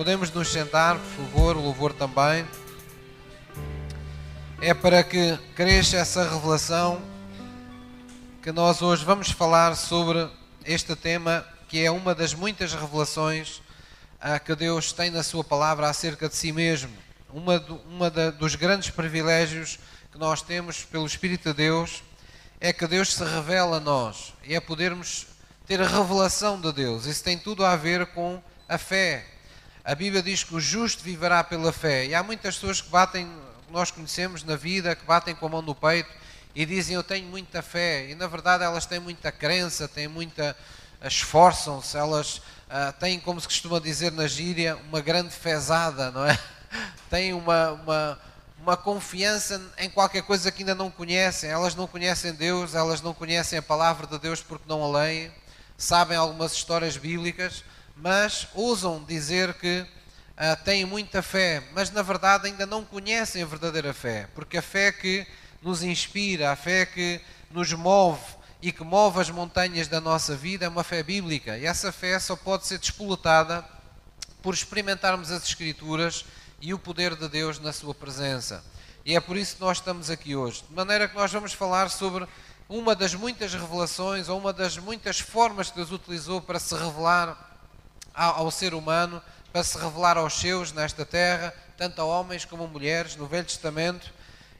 Podemos nos sentar, por favor, louvor também. É para que cresça essa revelação que nós hoje vamos falar sobre este tema que é uma das muitas revelações ah, que Deus tem na Sua palavra acerca de si mesmo. Uma, do, uma da, dos grandes privilégios que nós temos pelo Espírito de Deus é que Deus se revela a nós e é podermos ter a revelação de Deus. Isso tem tudo a ver com a fé. A Bíblia diz que o justo viverá pela fé. E há muitas pessoas que batem, nós conhecemos na vida, que batem com a mão no peito e dizem eu tenho muita fé. E na verdade elas têm muita crença, têm muita. esforçam-se, elas uh, têm, como se costuma dizer na gíria, uma grande fezada, não é? Têm uma, uma, uma confiança em qualquer coisa que ainda não conhecem. Elas não conhecem Deus, elas não conhecem a palavra de Deus porque não a leem sabem algumas histórias bíblicas, mas ousam dizer que uh, têm muita fé, mas na verdade ainda não conhecem a verdadeira fé, porque a fé que nos inspira, a fé que nos move e que move as montanhas da nossa vida é uma fé bíblica, e essa fé só pode ser despoletada por experimentarmos as Escrituras e o poder de Deus na Sua presença. E é por isso que nós estamos aqui hoje. De maneira que nós vamos falar sobre uma das muitas revelações, ou uma das muitas formas que Deus utilizou para se revelar ao, ser humano, para se revelar aos seus nesta terra, tanto a homens como a mulheres, no Velho Testamento,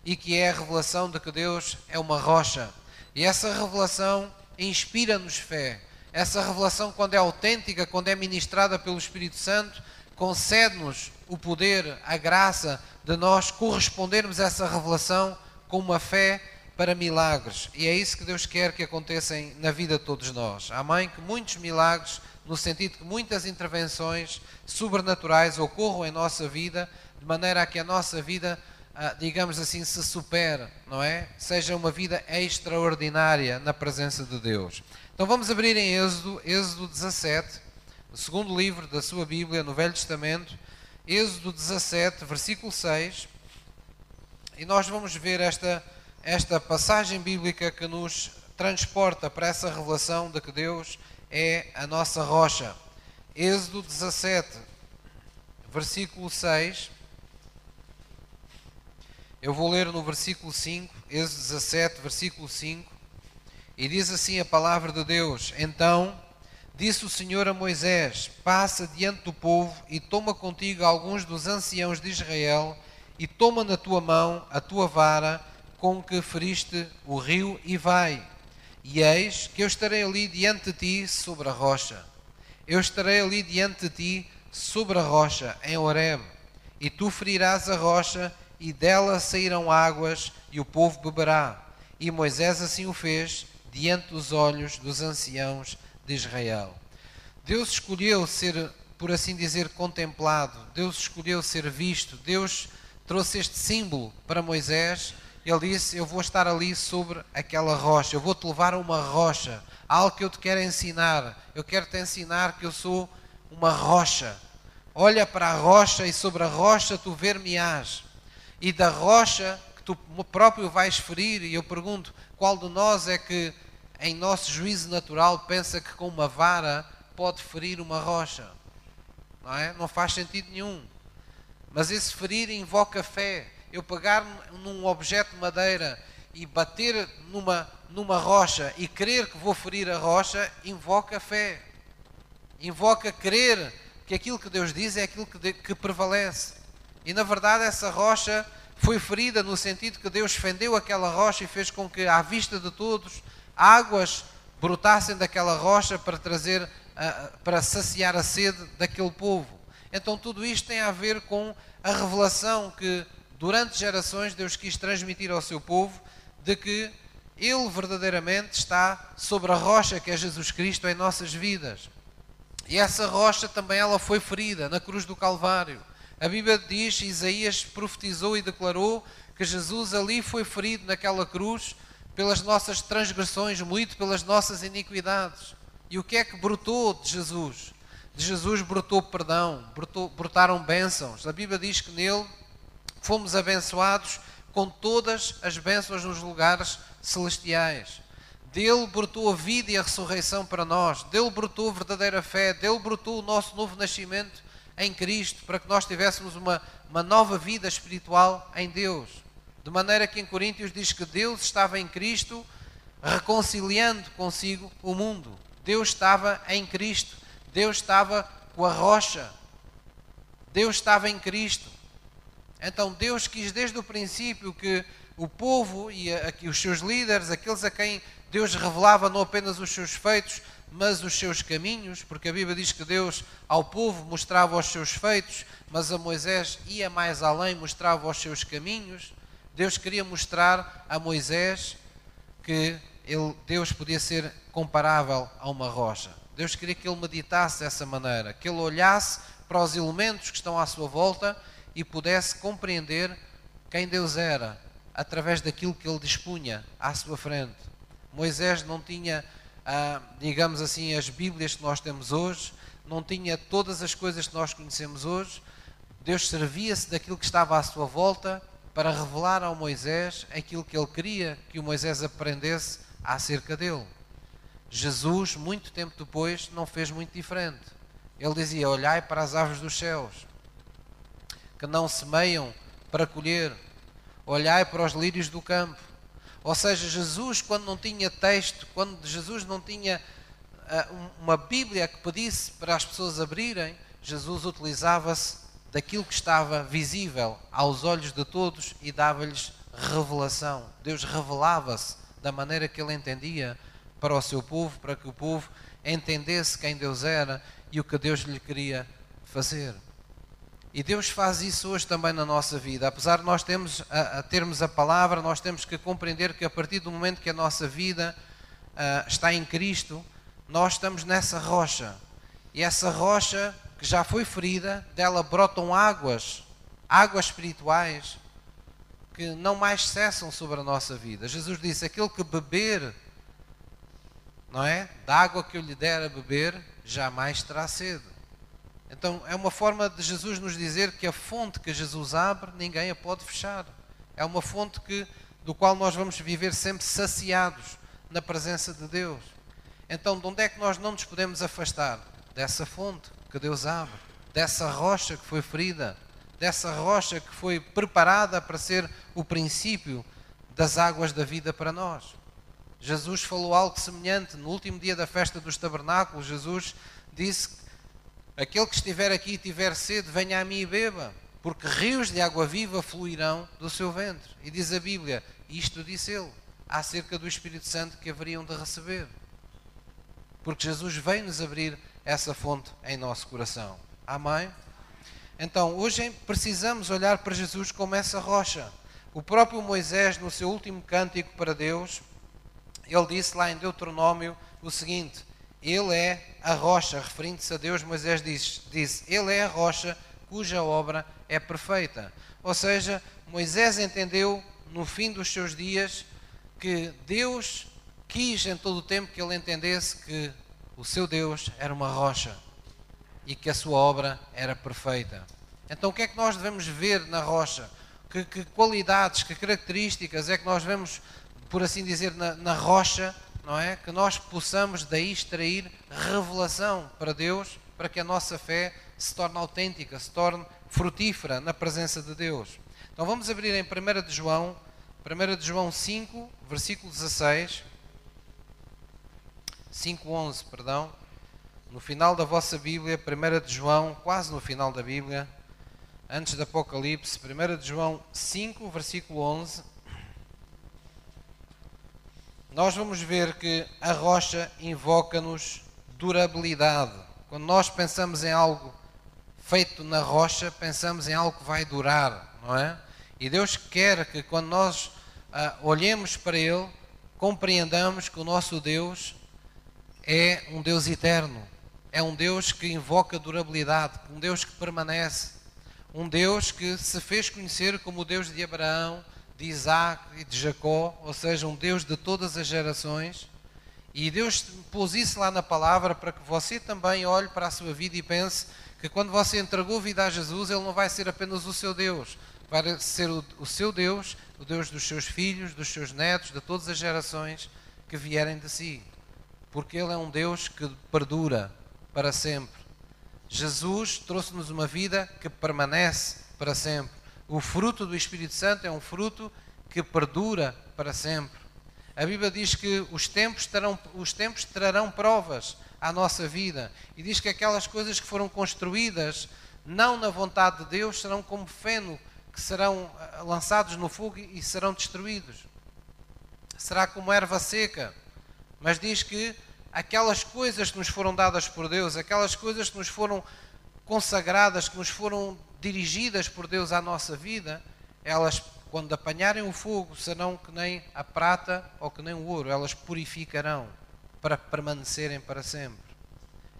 e que é a revelação de que Deus é uma rocha. E essa revelação inspira-nos fé. Essa revelação, quando é autêntica, quando é ministrada pelo Espírito Santo, concede-nos o poder, a graça de nós correspondermos a essa revelação com uma fé para milagres. E é isso que Deus quer que aconteça na vida de todos nós. Amém? Que muitos milagres, no sentido que muitas intervenções sobrenaturais ocorram em nossa vida, de maneira a que a nossa vida, ah, digamos assim, se supere, não é? Seja uma vida extraordinária na presença de Deus. Então vamos abrir em Êxodo, Êxodo 17, o segundo livro da sua Bíblia, no Velho Testamento, Êxodo 17, versículo 6, e nós vamos ver esta esta passagem bíblica que nos transporta para essa revelação de que Deus é a nossa rocha. Êxodo 17, versículo 6. Eu vou ler no versículo 5, Êxodo 17, versículo 5. E diz assim a palavra de Deus: Então disse o Senhor a Moisés: Passa diante do povo e toma contigo alguns dos anciãos de Israel, e toma na tua mão a tua vara com que feriste o rio e vai. E eis que eu estarei ali diante de ti sobre a rocha. Eu estarei ali diante de ti sobre a rocha, em Horeb. E tu ferirás a rocha, e dela sairão águas, e o povo beberá. E Moisés assim o fez, diante dos olhos dos anciãos de Israel. Deus escolheu ser, por assim dizer, contemplado. Deus escolheu ser visto. Deus trouxe este símbolo para Moisés ele disse: Eu vou estar ali sobre aquela rocha, eu vou te levar a uma rocha, algo que eu te quero ensinar. Eu quero te ensinar que eu sou uma rocha. Olha para a rocha e sobre a rocha tu ver-me-ás. E da rocha que tu próprio vais ferir, e eu pergunto: qual de nós é que, em nosso juízo natural, pensa que com uma vara pode ferir uma rocha? Não é? Não faz sentido nenhum. Mas esse ferir invoca fé eu pegar num objeto de madeira e bater numa, numa rocha e crer que vou ferir a rocha, invoca fé. Invoca crer que aquilo que Deus diz é aquilo que, de, que prevalece. E na verdade essa rocha foi ferida no sentido que Deus fendeu aquela rocha e fez com que, à vista de todos, águas brotassem daquela rocha para trazer, para saciar a sede daquele povo. Então tudo isto tem a ver com a revelação que durante gerações, Deus quis transmitir ao seu povo de que Ele verdadeiramente está sobre a rocha que é Jesus Cristo em nossas vidas. E essa rocha também ela foi ferida na cruz do Calvário. A Bíblia diz, Isaías profetizou e declarou que Jesus ali foi ferido naquela cruz pelas nossas transgressões, moído pelas nossas iniquidades. E o que é que brotou de Jesus? De Jesus brotou perdão, brotou, brotaram bênçãos. A Bíblia diz que nele fomos abençoados com todas as bênçãos nos lugares celestiais. Dele brotou a vida e a ressurreição para nós, dele brotou a verdadeira fé, dele brotou o nosso novo nascimento em Cristo, para que nós tivéssemos uma, uma nova vida espiritual em Deus. De maneira que em Coríntios diz que Deus estava em Cristo reconciliando consigo o mundo. Deus estava em Cristo. Deus estava com a rocha. Deus estava em Cristo. Então Deus quis desde o princípio que o povo e, os seus líderes, aqueles a quem Deus revelava não apenas os seus feitos, mas os seus caminhos, porque a Bíblia diz que Deus ao povo mostrava os seus feitos, mas a Moisés ia mais além, mostrava os seus caminhos. Deus queria mostrar a Moisés que ele, Deus podia ser comparável a uma rocha. Deus queria que ele meditasse dessa maneira, que ele olhasse para os elementos que estão à sua volta e pudesse compreender quem Deus era através daquilo que ele dispunha à sua frente. Moisés não tinha, ah, digamos assim, as Bíblias que nós temos hoje, não tinha todas as coisas que nós conhecemos hoje. Deus servia-se daquilo que estava à sua volta para revelar ao Moisés aquilo que ele queria que o Moisés aprendesse acerca dele. Jesus, muito tempo depois, não fez muito diferente. Ele dizia: Olhai para as aves dos céus, que não semeiam para colher, olhai para os lírios do campo. Ou seja, Jesus, quando não tinha texto, quando Jesus não tinha uh, uma Bíblia que pedisse para as pessoas abrirem, Jesus utilizava-se daquilo que estava visível aos olhos de todos e dava-lhes revelação. Deus revelava-se da maneira que ele entendia para o seu povo, para que o povo entendesse quem Deus era e o que Deus lhe queria fazer. E Deus faz isso hoje também na nossa vida. Apesar de nós termos a, a termos a palavra, nós temos que compreender que a partir do momento que a nossa vida uh, está em Cristo, nós estamos nessa rocha. E essa rocha que já foi ferida, dela brotam águas, águas espirituais, que não mais cessam sobre a nossa vida. Jesus disse: aquele que beber, não é? Da água que eu lhe der a beber, jamais terá sede. Então é uma forma de Jesus nos dizer que a fonte que Jesus abre, ninguém a pode fechar. É uma fonte que, do qual nós vamos viver sempre saciados na presença de Deus. Então, de onde é que nós não nos podemos afastar? Dessa fonte que Deus abre, dessa rocha que foi ferida, dessa rocha que foi preparada para ser o princípio das águas da vida para nós. Jesus falou algo semelhante no último dia da festa dos tabernáculos. Jesus disse Aquele que estiver aqui e tiver sede, venha a mim e beba, porque rios de água viva fluirão do seu ventre. E diz a Bíblia, isto disse ele, acerca do Espírito Santo que haveriam de receber. Porque Jesus veio-nos abrir essa fonte em nosso coração. Amém? Então, hoje precisamos olhar para Jesus como essa rocha. O próprio Moisés, no seu último cântico para Deus, ele disse lá em Deuteronômio o seguinte: ele é a rocha, referindo-se a Deus, Moisés disse, disse: Ele é a rocha cuja obra é perfeita. Ou seja, Moisés entendeu no fim dos seus dias que Deus quis em todo o tempo que ele entendesse que o seu Deus era uma rocha e que a sua obra era perfeita. Então, o que é que nós devemos ver na rocha? Que, que qualidades, que características é que nós vemos, por assim dizer, na, na rocha não é? Que nós possamos daí extrair revelação para Deus, para que a nossa fé se torne autêntica, se torne frutífera na presença de Deus. Então vamos abrir em 1 de João, 1 de João 5, versículo 16. 5:11, perdão. No final da vossa Bíblia, 1 de João, quase no final da Bíblia, antes do Apocalipse, 1 de João 5, versículo 11 nós vamos ver que a rocha invoca-nos durabilidade. Quando nós pensamos em algo feito na rocha, pensamos em algo que vai durar, não é? E Deus quer que quando nós ah, olhemos para Ele, compreendamos que o nosso Deus é um Deus eterno, é um Deus que invoca durabilidade, um Deus que permanece, um Deus que se fez conhecer como o Deus de Abraão, de Isaac e de Jacó, ou seja, um Deus de todas as gerações. E Deus pôs isso lá na palavra para que você também olhe para a sua vida e pense que quando você entregou vida a Jesus, Ele não vai ser apenas o seu Deus, vai ser o, o seu Deus, o Deus dos seus filhos, dos seus netos, de todas as gerações que vierem de si. Porque Ele é um Deus que perdura para sempre. Jesus trouxe-nos uma vida que permanece para sempre. O fruto do Espírito Santo é um fruto que perdura para sempre. A Bíblia diz que os tempos, terão, os tempos trarão provas à nossa vida e diz que aquelas coisas que foram construídas não na vontade de Deus serão como feno que serão eh, lançados no fogo e serão destruídos. Será como erva seca, mas diz que aquelas coisas que nos foram dadas por Deus, aquelas coisas que nos foram consagradas, que nos foram dirigidas por Deus à nossa vida, elas, quando apanharem o fogo, serão que nem a prata ou que nem o ouro, elas purificarão para permanecerem para sempre.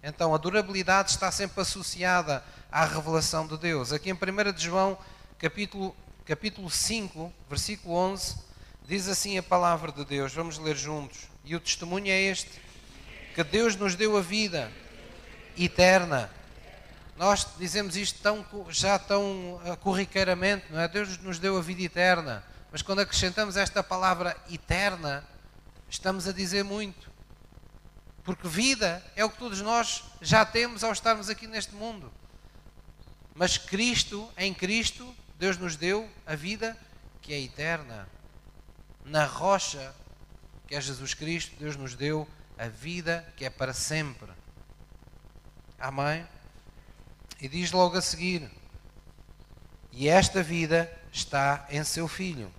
Então, a durabilidade está sempre associada à revelação de Deus. Aqui em 1 de João, capítulo, capítulo 5, versículo 11, diz assim a palavra de Deus. Vamos ler juntos. E o testemunho é este: que Deus nos deu a vida eterna. Nós dizemos isto tão, já tão ah, corriqueiramente, não é? Deus nos deu a vida eterna. Mas quando acrescentamos esta palavra eterna, estamos a dizer muito. Porque vida é o que todos nós já temos ao estarmos aqui neste mundo. Mas Cristo, em Cristo, Deus nos deu a vida que é eterna. Na rocha, que é Jesus Cristo, Deus nos deu a vida que é para sempre. Amém? E diz logo a seguir: E esta vida está em seu Filho.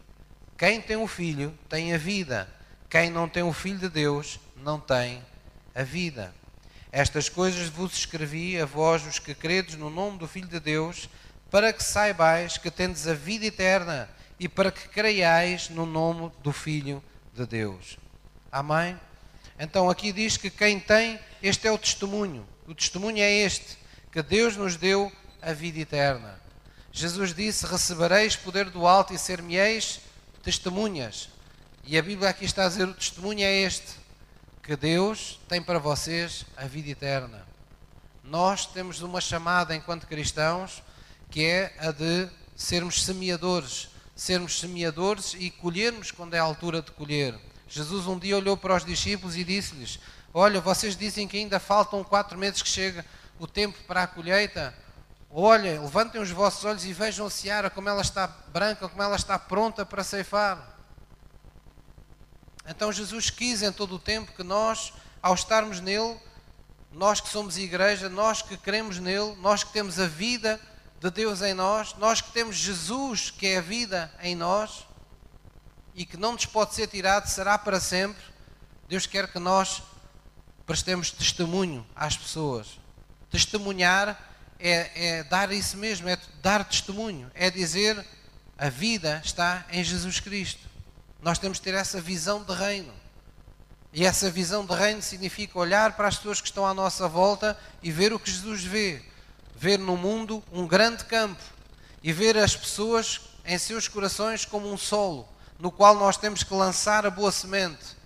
Quem tem o Filho tem a vida. Quem não tem o Filho de Deus não tem a vida. Estas coisas vos escrevi a vós, os que credes no nome do Filho de Deus, para que saibais que tendes a vida eterna e para que creiais no nome do Filho de Deus. Amém? Então aqui diz que quem tem, este é o testemunho. O testemunho é este, que Deus nos deu a vida eterna. Jesus disse: Recebereis poder do alto e ser-me-eis testemunhas. E a Bíblia aqui está a dizer: o testemunho é este que Deus tem para vocês a vida eterna. Nós temos uma chamada enquanto cristãos que é a de sermos semeadores, sermos semeadores e colhermos quando é a altura de colher. Jesus um dia olhou para os discípulos e disse-lhes: Olha, vocês dizem que ainda faltam quatro meses que chega o tempo para a colheita. Olha, levantem os vossos olhos e vejam a seara como ela está branca, como ela está pronta para ceifar. Então Jesus quis em todo o tempo que nós, ao estarmos nele, nós que somos igreja, nós que cremos nele, nós que temos a vida de Deus em nós, nós que temos Jesus, que é a vida em nós e que não nos pode ser tirado, será para sempre. Deus quer que nós prestemos testemunho às pessoas. Testemunhar é, é dar isso mesmo, é dar testemunho, é dizer a vida está em Jesus Cristo. Nós temos que ter essa visão de reino. E essa visão de reino significa olhar para as pessoas que estão à nossa volta e ver o que Jesus vê. Ver no mundo um grande campo e ver as pessoas em seus corações como um solo, no qual nós temos que lançar a boa semente.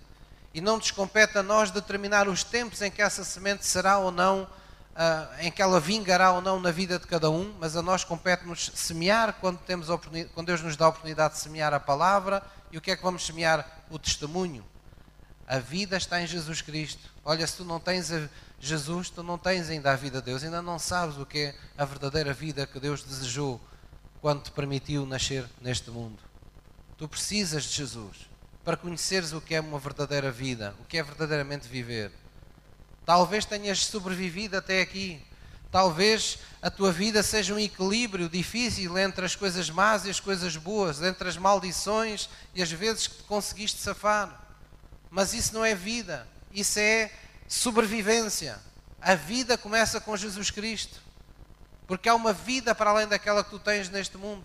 E não nos compete a nós determinar os tempos em que essa semente será ou não, uh, em que ela vingará ou não na vida de cada um, mas a nós compete-nos semear quando, temos quando Deus nos dá a oportunidade de semear a palavra e o que é que vamos semear? O testemunho. A vida está em Jesus Cristo. Olha, se tu não tens Jesus, tu não tens ainda a vida de Deus, ainda não sabes o que é a verdadeira vida que Deus desejou quando te permitiu nascer neste mundo. Tu precisas de Jesus para conheceres o que é uma verdadeira vida, o que é verdadeiramente viver. Talvez tenhas sobrevivido até aqui, Talvez a tua vida seja um equilíbrio difícil entre as coisas más e as coisas boas, entre as maldições e as vezes que conseguiste safar. Mas isso não é vida, isso é sobrevivência. A vida começa com Jesus Cristo. Porque há uma vida para além daquela que tu tens neste mundo,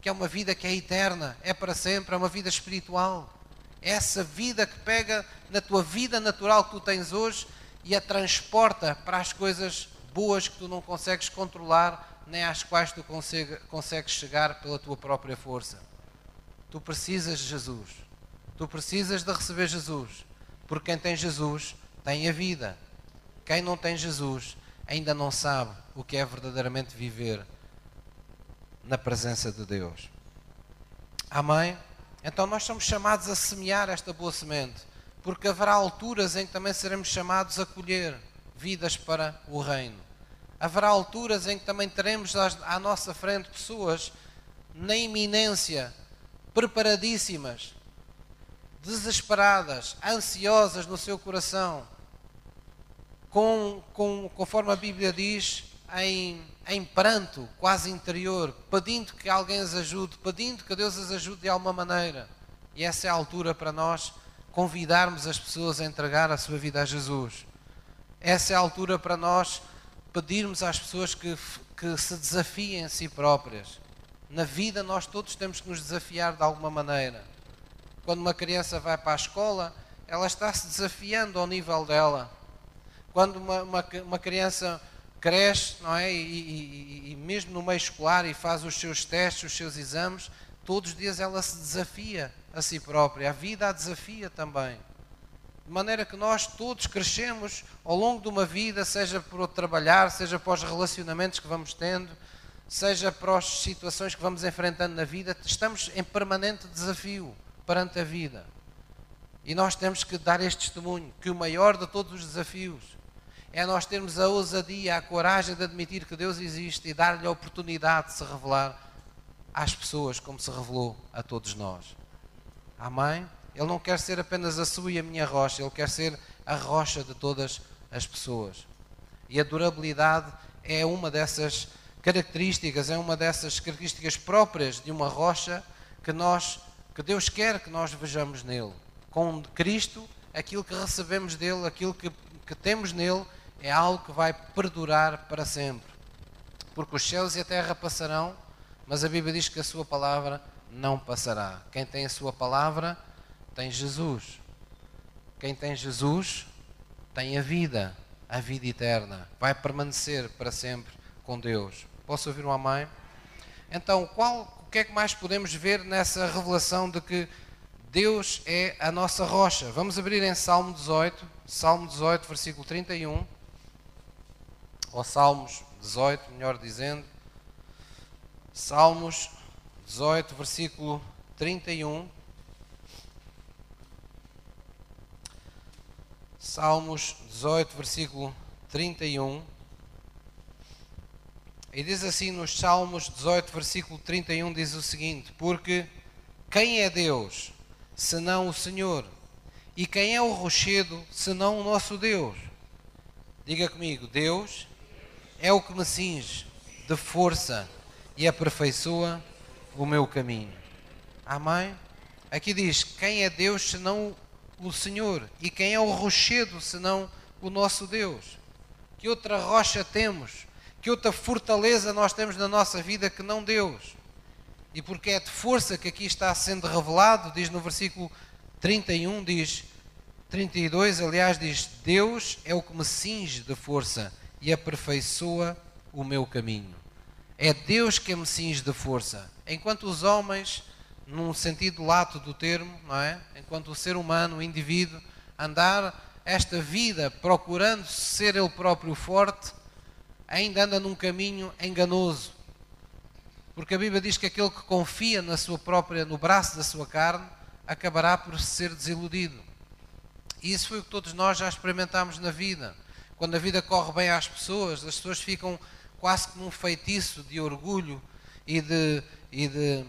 que é uma vida que é eterna, é para sempre, é uma vida espiritual. É essa vida que pega na tua vida natural que tu tens hoje e a transporta para as coisas boas que tu não consegues controlar, nem às quais tu consegue, consegues chegar pela tua própria força. Tu precisas de Jesus. Tu precisas de receber Jesus. Porque quem tem Jesus tem a vida. Quem não tem Jesus ainda não sabe o que é verdadeiramente viver na presença de Deus. Amém? Então nós somos chamados a semear esta boa semente, porque haverá alturas em que também seremos chamados a colher vidas para o reino. Haverá alturas em que também teremos à nossa frente pessoas na iminência, preparadíssimas, desesperadas, ansiosas no seu coração, com, com, conforme a Bíblia diz, em, em pranto, quase interior, pedindo que alguém as ajude, pedindo que Deus as ajude de alguma maneira. E essa é a altura para nós convidarmos as pessoas a entregar a sua vida a Jesus. Essa é a altura para nós pedirmos às pessoas que, que se desafiem a si próprias. Na vida, nós todos temos que nos desafiar de alguma maneira. Quando uma criança vai para a escola, ela está se desafiando ao nível dela. Quando uma, uma, uma criança cresce, não é? E, e, e, mesmo no meio escolar e faz os seus testes, os seus exames, todos os dias ela se desafia a si própria. A vida a desafia também. De maneira que nós todos crescemos ao longo de uma vida, seja por trabalhar, seja para os relacionamentos que vamos tendo, seja para as situações que vamos enfrentando na vida, estamos em permanente desafio perante a vida. E nós temos que dar este testemunho, que o maior de todos os desafios é nós termos a ousadia, a coragem de admitir que Deus existe e dar-lhe a oportunidade de se revelar às pessoas como se revelou a todos nós. Amém? Ele não quer ser apenas a sua e a minha rocha, ele quer ser a rocha de todas as pessoas. E a durabilidade é uma dessas características, é uma dessas características próprias de uma rocha que nós que Deus quer que nós vejamos nele. Com Cristo, aquilo que recebemos dele, aquilo que, que temos nele, é algo que vai perdurar para sempre. Porque os céus e a terra passarão, mas a Bíblia diz que a sua palavra não passará. Quem tem a sua palavra tem Jesus. Quem tem Jesus tem a vida, a vida eterna. Vai permanecer para sempre com Deus. Posso ouvir um amém? Então, qual, o que é que mais podemos ver nessa revelação de que Deus é a nossa rocha? Vamos abrir em Salmo 18, Salmo 18, versículo 31 ou Salmos 18, melhor dizendo. Salmos 18, versículo 31. Salmos 18, versículo 31. E diz assim nos Salmos 18, versículo 31, diz o seguinte: Porque quem é Deus, senão o Senhor? E quem é o rochedo, senão o nosso Deus? Diga comigo, Deus é o que me cinge de força e aperfeiçoa o meu caminho. Amém? Aqui diz: quem é Deus senão o Senhor? E quem é o rochedo senão o nosso Deus? Que outra rocha temos? Que outra fortaleza nós temos na nossa vida que não Deus? E porque é de força que aqui está sendo revelado, diz no versículo 31, diz 32, aliás, diz: Deus é o que me cinge de força e aperfeiçoa o meu caminho. É Deus que me cinge de força. Enquanto os homens, num sentido lato do termo, não é? Enquanto o ser humano, o indivíduo, andar esta vida procurando ser ele próprio forte, ainda anda num caminho enganoso. Porque a Bíblia diz que aquele que confia na sua própria, no braço da sua carne, acabará por ser desiludido. E isso foi o que todos nós já experimentámos na vida. Quando a vida corre bem às pessoas, as pessoas ficam quase que num feitiço de orgulho e de, e de,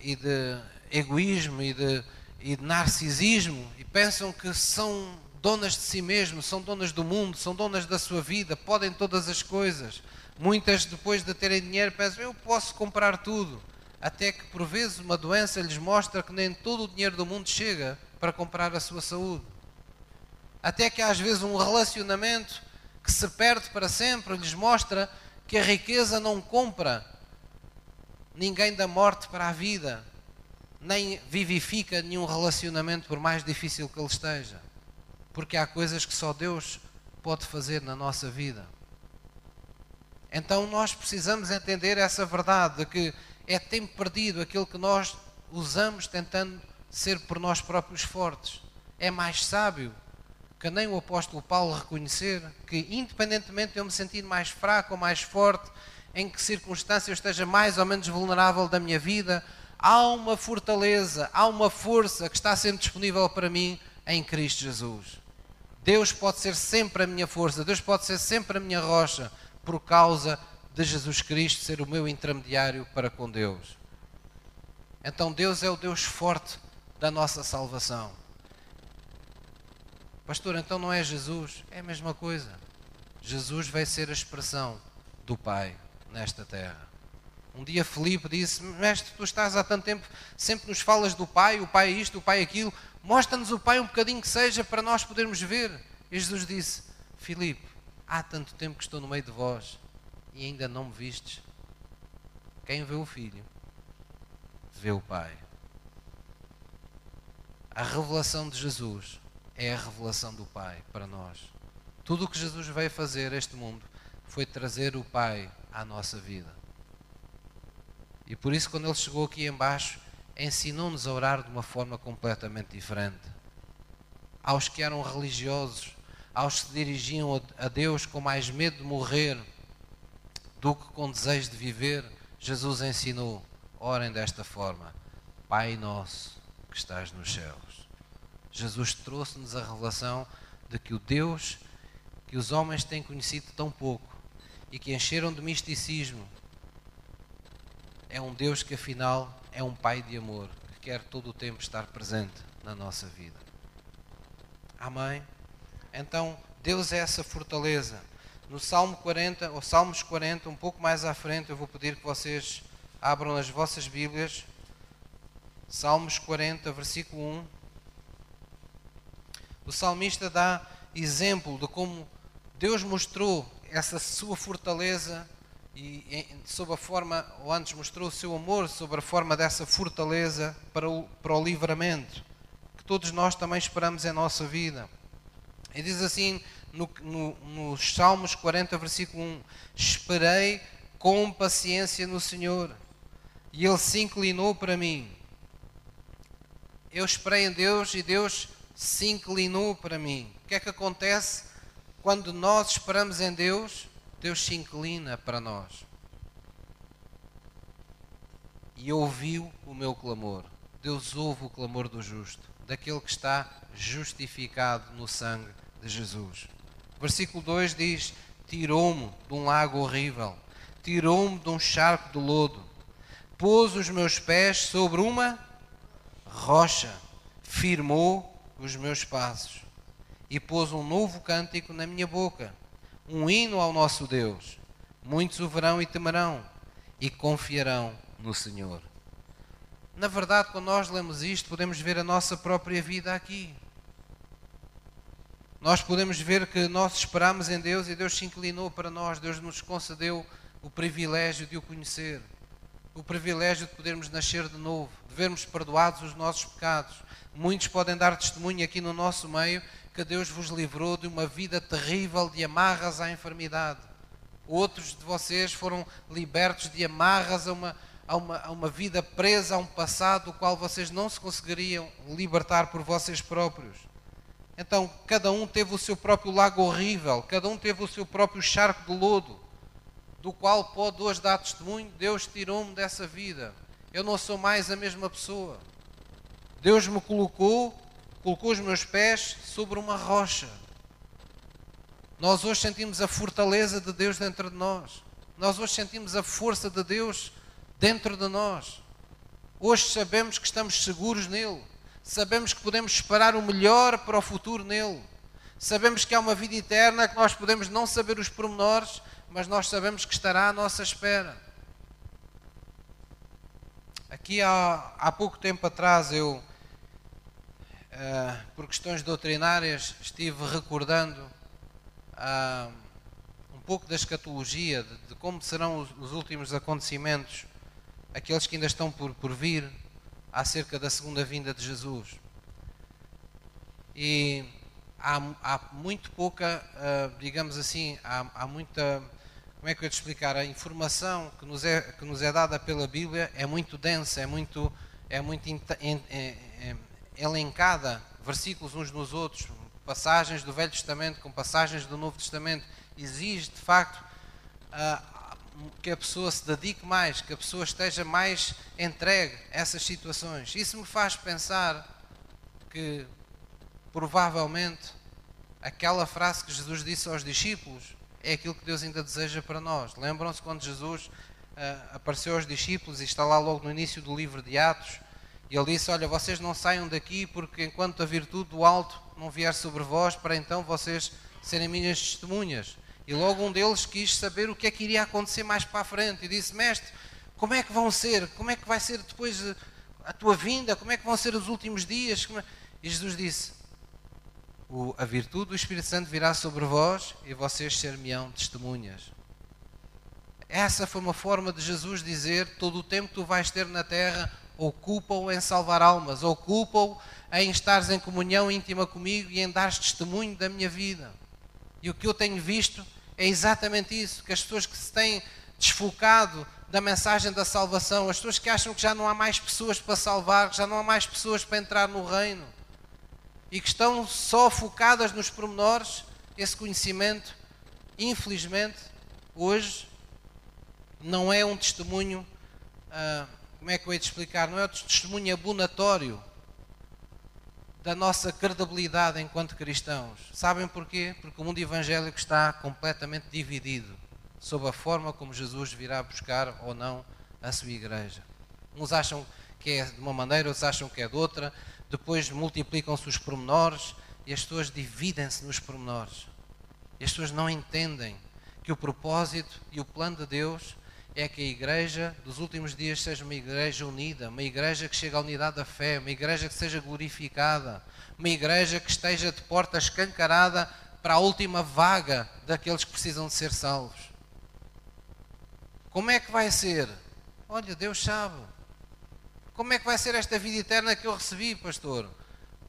e de egoísmo e de, e de narcisismo e pensam que são donas de si mesmos, são donas do mundo, são donas da sua vida, podem todas as coisas. Muitas, depois de terem dinheiro, pensam: eu posso comprar tudo. Até que, por vezes, uma doença lhes mostra que nem todo o dinheiro do mundo chega para comprar a sua saúde. Até que, às vezes, um relacionamento que se perde para sempre, lhes mostra que a riqueza não compra ninguém da morte para a vida, nem vivifica nenhum relacionamento, por mais difícil que ele esteja. Porque há coisas que só Deus pode fazer na nossa vida. Então nós precisamos entender essa verdade de que é tempo perdido aquilo que nós usamos tentando ser por nós próprios fortes. É mais sábio que nem o apóstolo Paulo reconhecer que, independentemente de eu me sentir mais fraco ou mais forte, em que circunstância eu esteja mais ou menos vulnerável da minha vida, há uma fortaleza, há uma força que está sempre disponível para mim em Cristo Jesus. Deus pode ser sempre a minha força, Deus pode ser sempre a minha rocha, por causa de Jesus Cristo ser o meu intermediário para com Deus. Então Deus é o Deus forte da nossa salvação. Pastor, então não é Jesus? É a mesma coisa. Jesus vai ser a expressão do Pai nesta terra. Um dia Felipe disse: Mestre, tu estás há tanto tempo, sempre nos falas do Pai, o Pai é isto, o Pai é aquilo, mostra-nos o Pai um bocadinho que seja para nós podermos ver. E Jesus disse: Filipe, há tanto tempo que estou no meio de vós e ainda não me vistes. Quem vê o Filho, vê o Pai. A revelação de Jesus é a revelação do Pai para nós. Tudo o que Jesus veio fazer a este mundo foi trazer o Pai à nossa vida. E por isso, quando ele chegou aqui embaixo, ensinou-nos a orar de uma forma completamente diferente. Aos que eram religiosos, aos que se dirigiam a Deus com mais medo de morrer do que com desejo de viver, Jesus ensinou: orem desta forma, Pai nosso que estás nos céus. Jesus trouxe-nos a revelação de que o Deus que os homens têm conhecido tão pouco e que encheram de misticismo é um Deus que afinal é um Pai de amor, que quer todo o tempo estar presente na nossa vida. Amém? Então, Deus é essa fortaleza. No Salmo 40, ou Salmos 40, um pouco mais à frente, eu vou pedir que vocês abram as vossas Bíblias. Salmos 40, versículo 1. O salmista dá exemplo de como Deus mostrou essa sua fortaleza e sob a forma, ou antes mostrou o seu amor sobre a forma dessa fortaleza para o, para o livramento, que todos nós também esperamos em nossa vida. E diz assim no, no, no Salmos 40, versículo 1: Esperei com paciência no Senhor, e Ele se inclinou para mim. Eu esperei em Deus e Deus se inclinou para mim. O que é que acontece quando nós esperamos em Deus? Deus se inclina para nós. E ouviu o meu clamor. Deus ouve o clamor do justo, daquele que está justificado no sangue de Jesus. Versículo 2 diz: Tirou-me de um lago horrível, tirou-me de um charco de lodo, pôs os meus pés sobre uma rocha, firmou os meus passos e pôs um novo cântico na minha boca um hino ao nosso Deus. Muitos o verão e temerão e confiarão no Senhor. Na verdade, quando nós lemos isto, podemos ver a nossa própria vida aqui. Nós podemos ver que nós esperamos em Deus e Deus se inclinou para nós, Deus nos concedeu o privilégio de o conhecer, o privilégio de podermos nascer de novo, de vermos perdoados os nossos pecados. Muitos podem dar testemunho aqui no nosso meio que Deus vos livrou de uma vida terrível de amarras à enfermidade. Outros de vocês foram libertos de amarras a uma, a uma, a uma vida presa a um passado do qual vocês não se conseguiriam libertar por vocês próprios. Então, cada um teve o seu próprio lago horrível, cada um teve o seu próprio charco de lodo, do qual pode hoje dar testemunho: Deus tirou-me dessa vida. Eu não sou mais a mesma pessoa. Deus me colocou colocou os meus pés sobre uma rocha. Nós hoje sentimos a fortaleza de Deus dentro de nós. Nós hoje sentimos a força de Deus dentro de nós. Hoje sabemos que estamos seguros nele. Sabemos que podemos esperar o melhor para o futuro nele. Sabemos que há uma vida eterna que nós podemos não saber os pormenores, mas nós sabemos que estará à nossa espera. Aqui há, há pouco tempo atrás eu uh, por questões doutrinárias, estive recordando uh, um pouco da escatologia, de, de como serão os, os, últimos acontecimentos, aqueles que ainda estão por, por vir, acerca da segunda vinda de Jesus. E há, há muito pouca, uh, digamos assim, há, há muita como é que eu te explicar? A informação que nos é, que nos é dada pela Bíblia é muito densa, é muito, é muito elencada versículos uns nos outros, passagens do Velho Testamento com passagens do Novo Testamento, exige de facto que a pessoa se dedique mais, que a pessoa esteja mais entregue a essas situações. Isso me faz pensar que provavelmente aquela frase que Jesus disse aos discípulos é aquilo que Deus ainda deseja para nós. Lembram-se quando Jesus uh, apareceu aos discípulos e está lá logo no início do livro de Atos, e ele disse: Olha, vocês não saiam daqui porque enquanto a virtude do alto não vier sobre vós, para então vocês serem minhas testemunhas. E logo um deles quis saber o que é que iria acontecer mais para a frente e disse: Mestre, como é que vão ser? Como é que vai ser depois a tua vinda? Como é que vão ser os últimos dias? É? E Jesus disse: A virtude do Espírito Santo virá sobre vós e vocês ser-me-ão testemunhas. Essa foi uma forma de Jesus dizer: todo o tempo que tu vais ter na terra, ocupa-o em salvar almas, ocupa-o em estares em comunhão íntima comigo e em dar testemunho da minha vida. E o que eu tenho visto é exatamente isso: que as pessoas que se têm desfocado da mensagem da salvação, as pessoas que acham que já não há mais pessoas para salvar, que já não há mais pessoas para entrar no reino e que estão só focadas nos pormenores, esse conhecimento, infelizmente, hoje não é um testemunho. Uh, como é que eu hei de explicar? Não é um testemunho abonatório da nossa credibilidade enquanto cristãos. Sabem porquê? Porque o mundo evangélico está completamente dividido sobre a forma como Jesus virá buscar ou não a sua igreja. Uns acham que é de uma maneira, outros acham que é de outra, depois multiplicam-se os pormenores e as pessoas dividem-se nos pormenores. E as pessoas não entendem que o propósito e o plano de Deus é que a igreja dos últimos dias seja uma igreja unida, uma igreja que chegue à unidade da fé, uma igreja que seja glorificada, uma igreja que esteja de porta escancarada para a última vaga daqueles que precisam de ser salvos. Como é que vai ser? Olha, Deus sabe. Como é que vai ser esta vida eterna que eu recebi, pastor?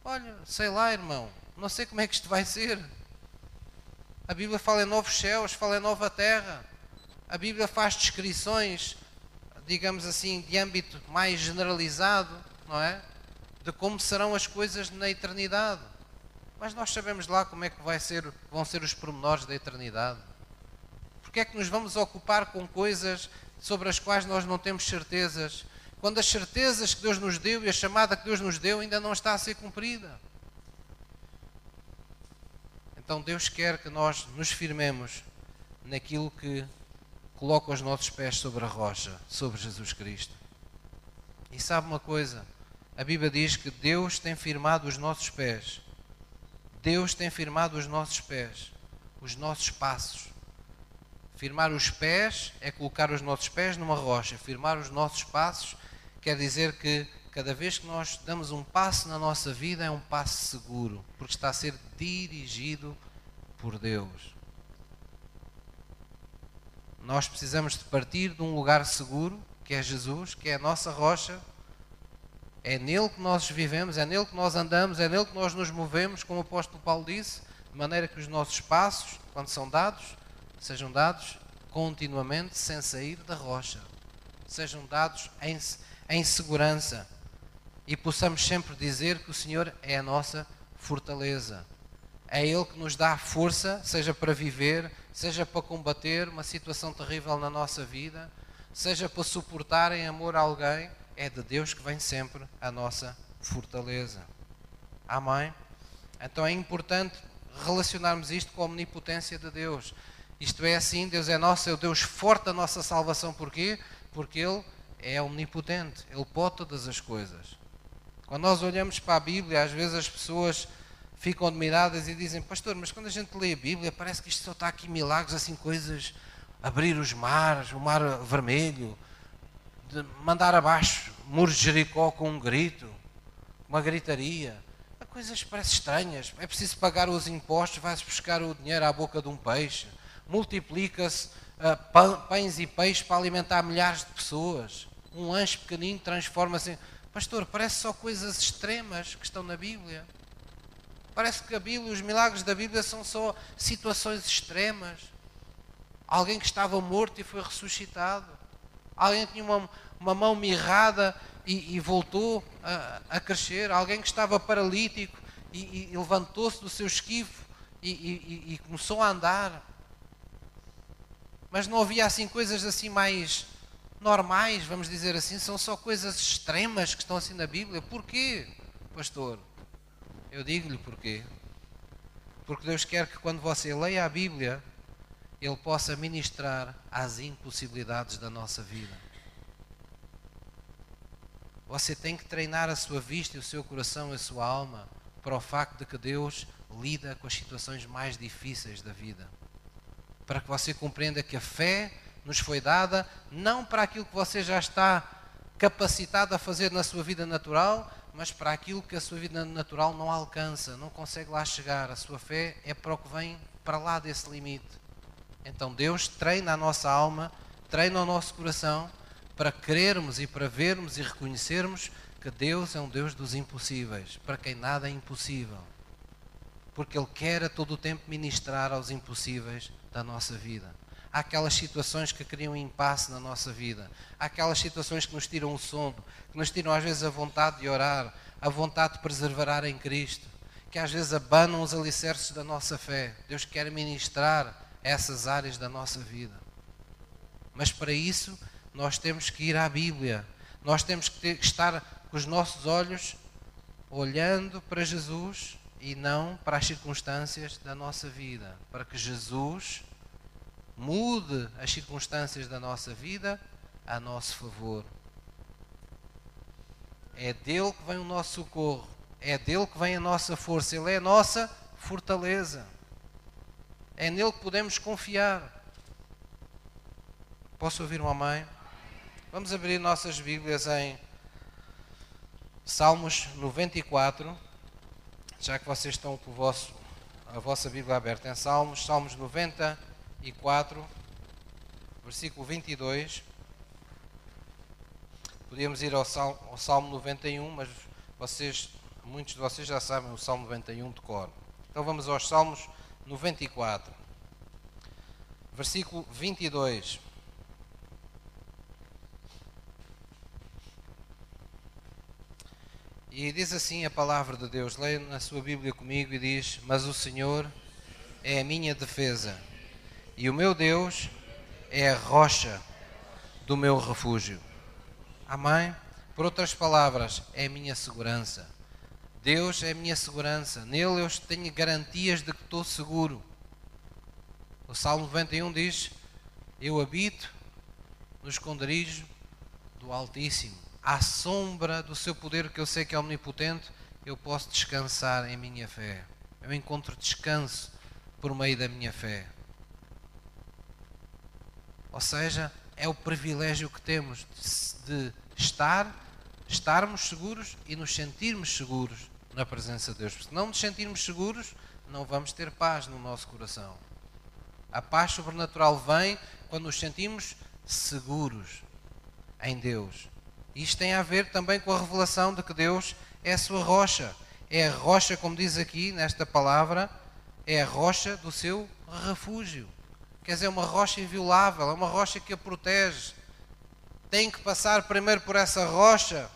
Olha, sei lá, irmão, não sei como é que isto vai ser. A Bíblia fala em novos céus, fala em nova terra a Bíblia faz descrições, digamos assim, de âmbito mais generalizado, não é? De como serão as coisas na eternidade. Mas nós sabemos lá como é que vai ser, vão ser os pormenores da eternidade. Porque é que nos vamos ocupar com coisas sobre as quais nós não temos certezas, quando as certezas que Deus nos deu e a chamada que Deus nos deu ainda não está a ser cumprida? Então Deus quer que nós nos firmemos naquilo que coloca os nossos pés sobre a rocha, sobre Jesus Cristo. E sabe uma coisa? A Bíblia diz que Deus tem firmado os nossos pés. Deus tem firmado os nossos pés, os nossos passos. Firmar os pés é colocar os nossos pés numa rocha. Firmar os nossos passos quer dizer que cada vez que nós damos um passo na nossa vida é um passo seguro, porque está a ser dirigido por Deus. Nós precisamos de partir de um lugar seguro, que é Jesus, que é a nossa rocha. É nele que nós vivemos, é nele que nós andamos, é nele que nós nos movemos, como o apóstolo Paulo disse, de maneira que os nossos passos, quando são dados, sejam dados continuamente sem sair da rocha. Sejam dados em, em segurança. E possamos sempre dizer que o Senhor é a nossa fortaleza. É Ele que nos dá força, seja para viver, seja para combater uma situação terrível na nossa vida, seja para suportar em amor alguém, é de Deus que vem sempre a nossa fortaleza. Amém? Então é importante relacionarmos isto com a omnipotência de Deus. Isto é assim, Deus é nosso, é o Deus forte da nossa salvação. Porquê? Porque Ele é omnipotente, Ele pode todas as coisas. Quando nós olhamos para a Bíblia, às vezes as pessoas ficam admiradas e dizem, pastor, mas quando a gente lê a Bíblia, parece que isto só está aqui milagres, assim, coisas, abrir os mares, o mar vermelho, mandar abaixo muros de Jericó com um grito, uma gritaria. Coisas parecem estranhas. É preciso pagar os impostos, vai-se buscar o dinheiro à boca de um peixe, multiplica-se uh, pães e peixes para alimentar milhares de pessoas. Um lanche pequenino transforma-se em. Pastor, parece só coisas extremas que estão na Bíblia. Parece que a Bíblia, os milagres da Bíblia são só situações extremas. Alguém que estava morto e foi ressuscitado. Alguém que tinha uma, uma mão mirrada e, e voltou a, a, crescer. Alguém que estava paralítico e, e levantou-se do seu esquivo e, e começou a andar. Mas não havia assim coisas assim mais normais, vamos dizer assim, são só coisas extremas que estão assim na Bíblia. Porquê, pastor? Eu digo-lhe porquê. Porque Deus quer que quando você leia a Bíblia, Ele possa ministrar às impossibilidades da nossa vida. Você tem que treinar a sua vista o seu coração e a sua alma para o facto de que Deus lida com as situações mais difíceis da vida. Para que você compreenda que a fé nos foi dada não para aquilo que você já está capacitado a fazer na sua vida natural, mas para aquilo que a sua vida natural não alcança, não consegue lá chegar. A sua fé é para o que vem para lá desse limite. Então Deus treina a nossa alma, treina o nosso coração para crermos e para vermos e reconhecermos que Deus é um Deus dos impossíveis, para quem nada é impossível. Porque Ele quer a todo o tempo ministrar aos impossíveis da nossa vida. Há aquelas situações que criam impasse na nossa vida. Há aquelas situações que nos tiram o sono, que nos tiram às vezes a vontade de orar, a vontade de perseverar em Cristo, que às vezes abanam os alicerces da nossa fé. Deus quer ministrar essas áreas da nossa vida. Mas para isso, nós temos que ir à Bíblia. Nós temos que ter, estar com os nossos olhos olhando para Jesus e não para as circunstâncias da nossa vida, para que Jesus mude as circunstâncias da nossa vida a nosso favor. É dele que vem o nosso socorro, é dele que vem a nossa força, ele é a nossa fortaleza. É nele que podemos confiar. Posso ouvir uma mãe? Vamos abrir nossas Bíblias em Salmos 94, já que vocês estão com vosso, a vossa Bíblia aberta em Salmos, Salmos 94, versículo 22. Podíamos ir ao Salmo, ao Salmo 91, mas vocês, muitos de vocês já sabem o Salmo 91 de cor. Então vamos aos Salmos 94, versículo 22. E diz assim a palavra de Deus, leia na sua Bíblia comigo e diz: Mas o Senhor é a minha defesa, e o meu Deus é a rocha do meu refúgio. Amém? Por outras palavras, é a minha segurança. Deus é a minha segurança. Nele eu tenho garantias de que estou seguro. O Salmo 91 diz: Eu habito no esconderijo do Altíssimo à sombra do seu poder, que eu sei que é omnipotente, eu posso descansar em minha fé. Eu encontro descanso por meio da minha fé. Ou seja, é o privilégio que temos de estar, estarmos seguros e nos sentirmos seguros na presença de Deus. Se não nos sentirmos seguros, não vamos ter paz no nosso coração. A paz sobrenatural vem quando nos sentimos seguros em Deus. Isto tem a ver também com a revelação de que Deus é a sua rocha. É a rocha, como diz aqui nesta palavra, é a rocha do seu refúgio. Quer dizer, uma rocha inviolável, é uma rocha que a protege. Tem que passar primeiro por essa rocha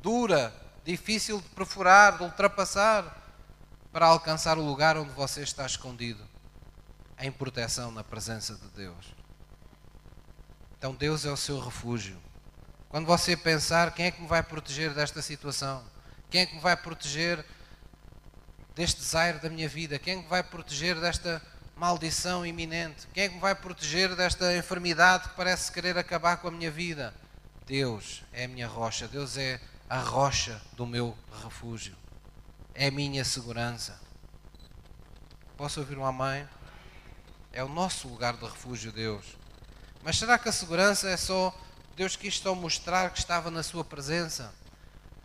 dura, difícil de perfurar, de ultrapassar, para alcançar o lugar onde você está escondido, em proteção na presença de Deus. Então, Deus é o seu refúgio. Quando você pensar quem é que me vai proteger desta situação, quem é que me vai proteger deste desaire da minha vida, quem é que me vai proteger desta maldição iminente, quem é que me vai proteger desta enfermidade que parece querer acabar com a minha vida? Deus é a minha rocha, Deus é a rocha do meu refúgio, é a minha segurança. Posso ouvir uma mãe? É o nosso lugar de refúgio, Deus. Mas será que a segurança é só Deus quis só mostrar que estava na sua presença.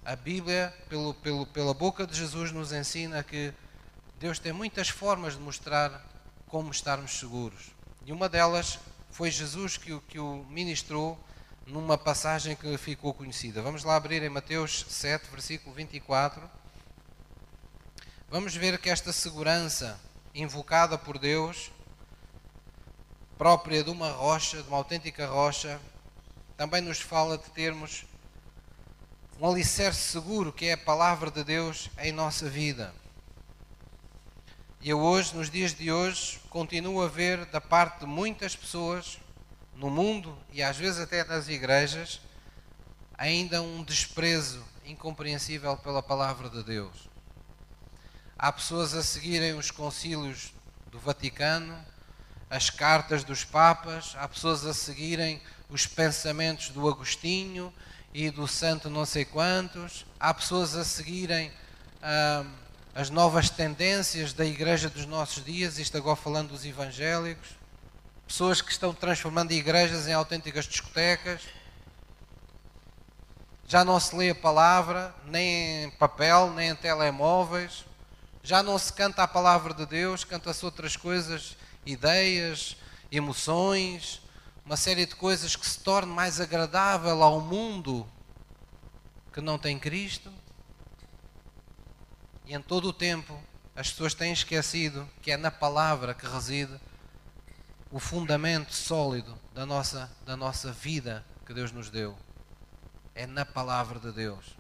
A Bíblia, pelo, pelo, pela boca de Jesus, nos ensina que Deus tem muitas formas de mostrar como estarmos seguros. E uma delas foi Jesus que, que o ministrou numa passagem que ficou conhecida. Vamos lá abrir em Mateus 7, versículo 24. Vamos ver que esta segurança invocada por Deus, própria de uma rocha, de uma autêntica rocha, também nos fala de termos um alicerce seguro que é a palavra de Deus em nossa vida. E eu hoje, nos dias de hoje, continuo a ver da parte de muitas pessoas no mundo e às vezes até nas igrejas ainda um desprezo incompreensível pela palavra de Deus. Há pessoas a seguirem os concílios do Vaticano, as cartas dos papas, há pessoas a seguirem os pensamentos do Agostinho e do santo não sei quantos, há pessoas a seguirem ah, as novas tendências da igreja dos nossos dias, isto agora falando dos evangélicos, pessoas que estão transformando igrejas em autênticas discotecas. Já não se lê a palavra, nem em papel, nem em telemóveis. Já não se canta a palavra de Deus, canta-se outras coisas, ideias, emoções, uma série de coisas que se torne mais agradável ao mundo que não tem Cristo. E em todo o tempo as pessoas têm esquecido que é na palavra que reside o fundamento sólido da nossa, da nossa vida que Deus nos deu. É na palavra de Deus.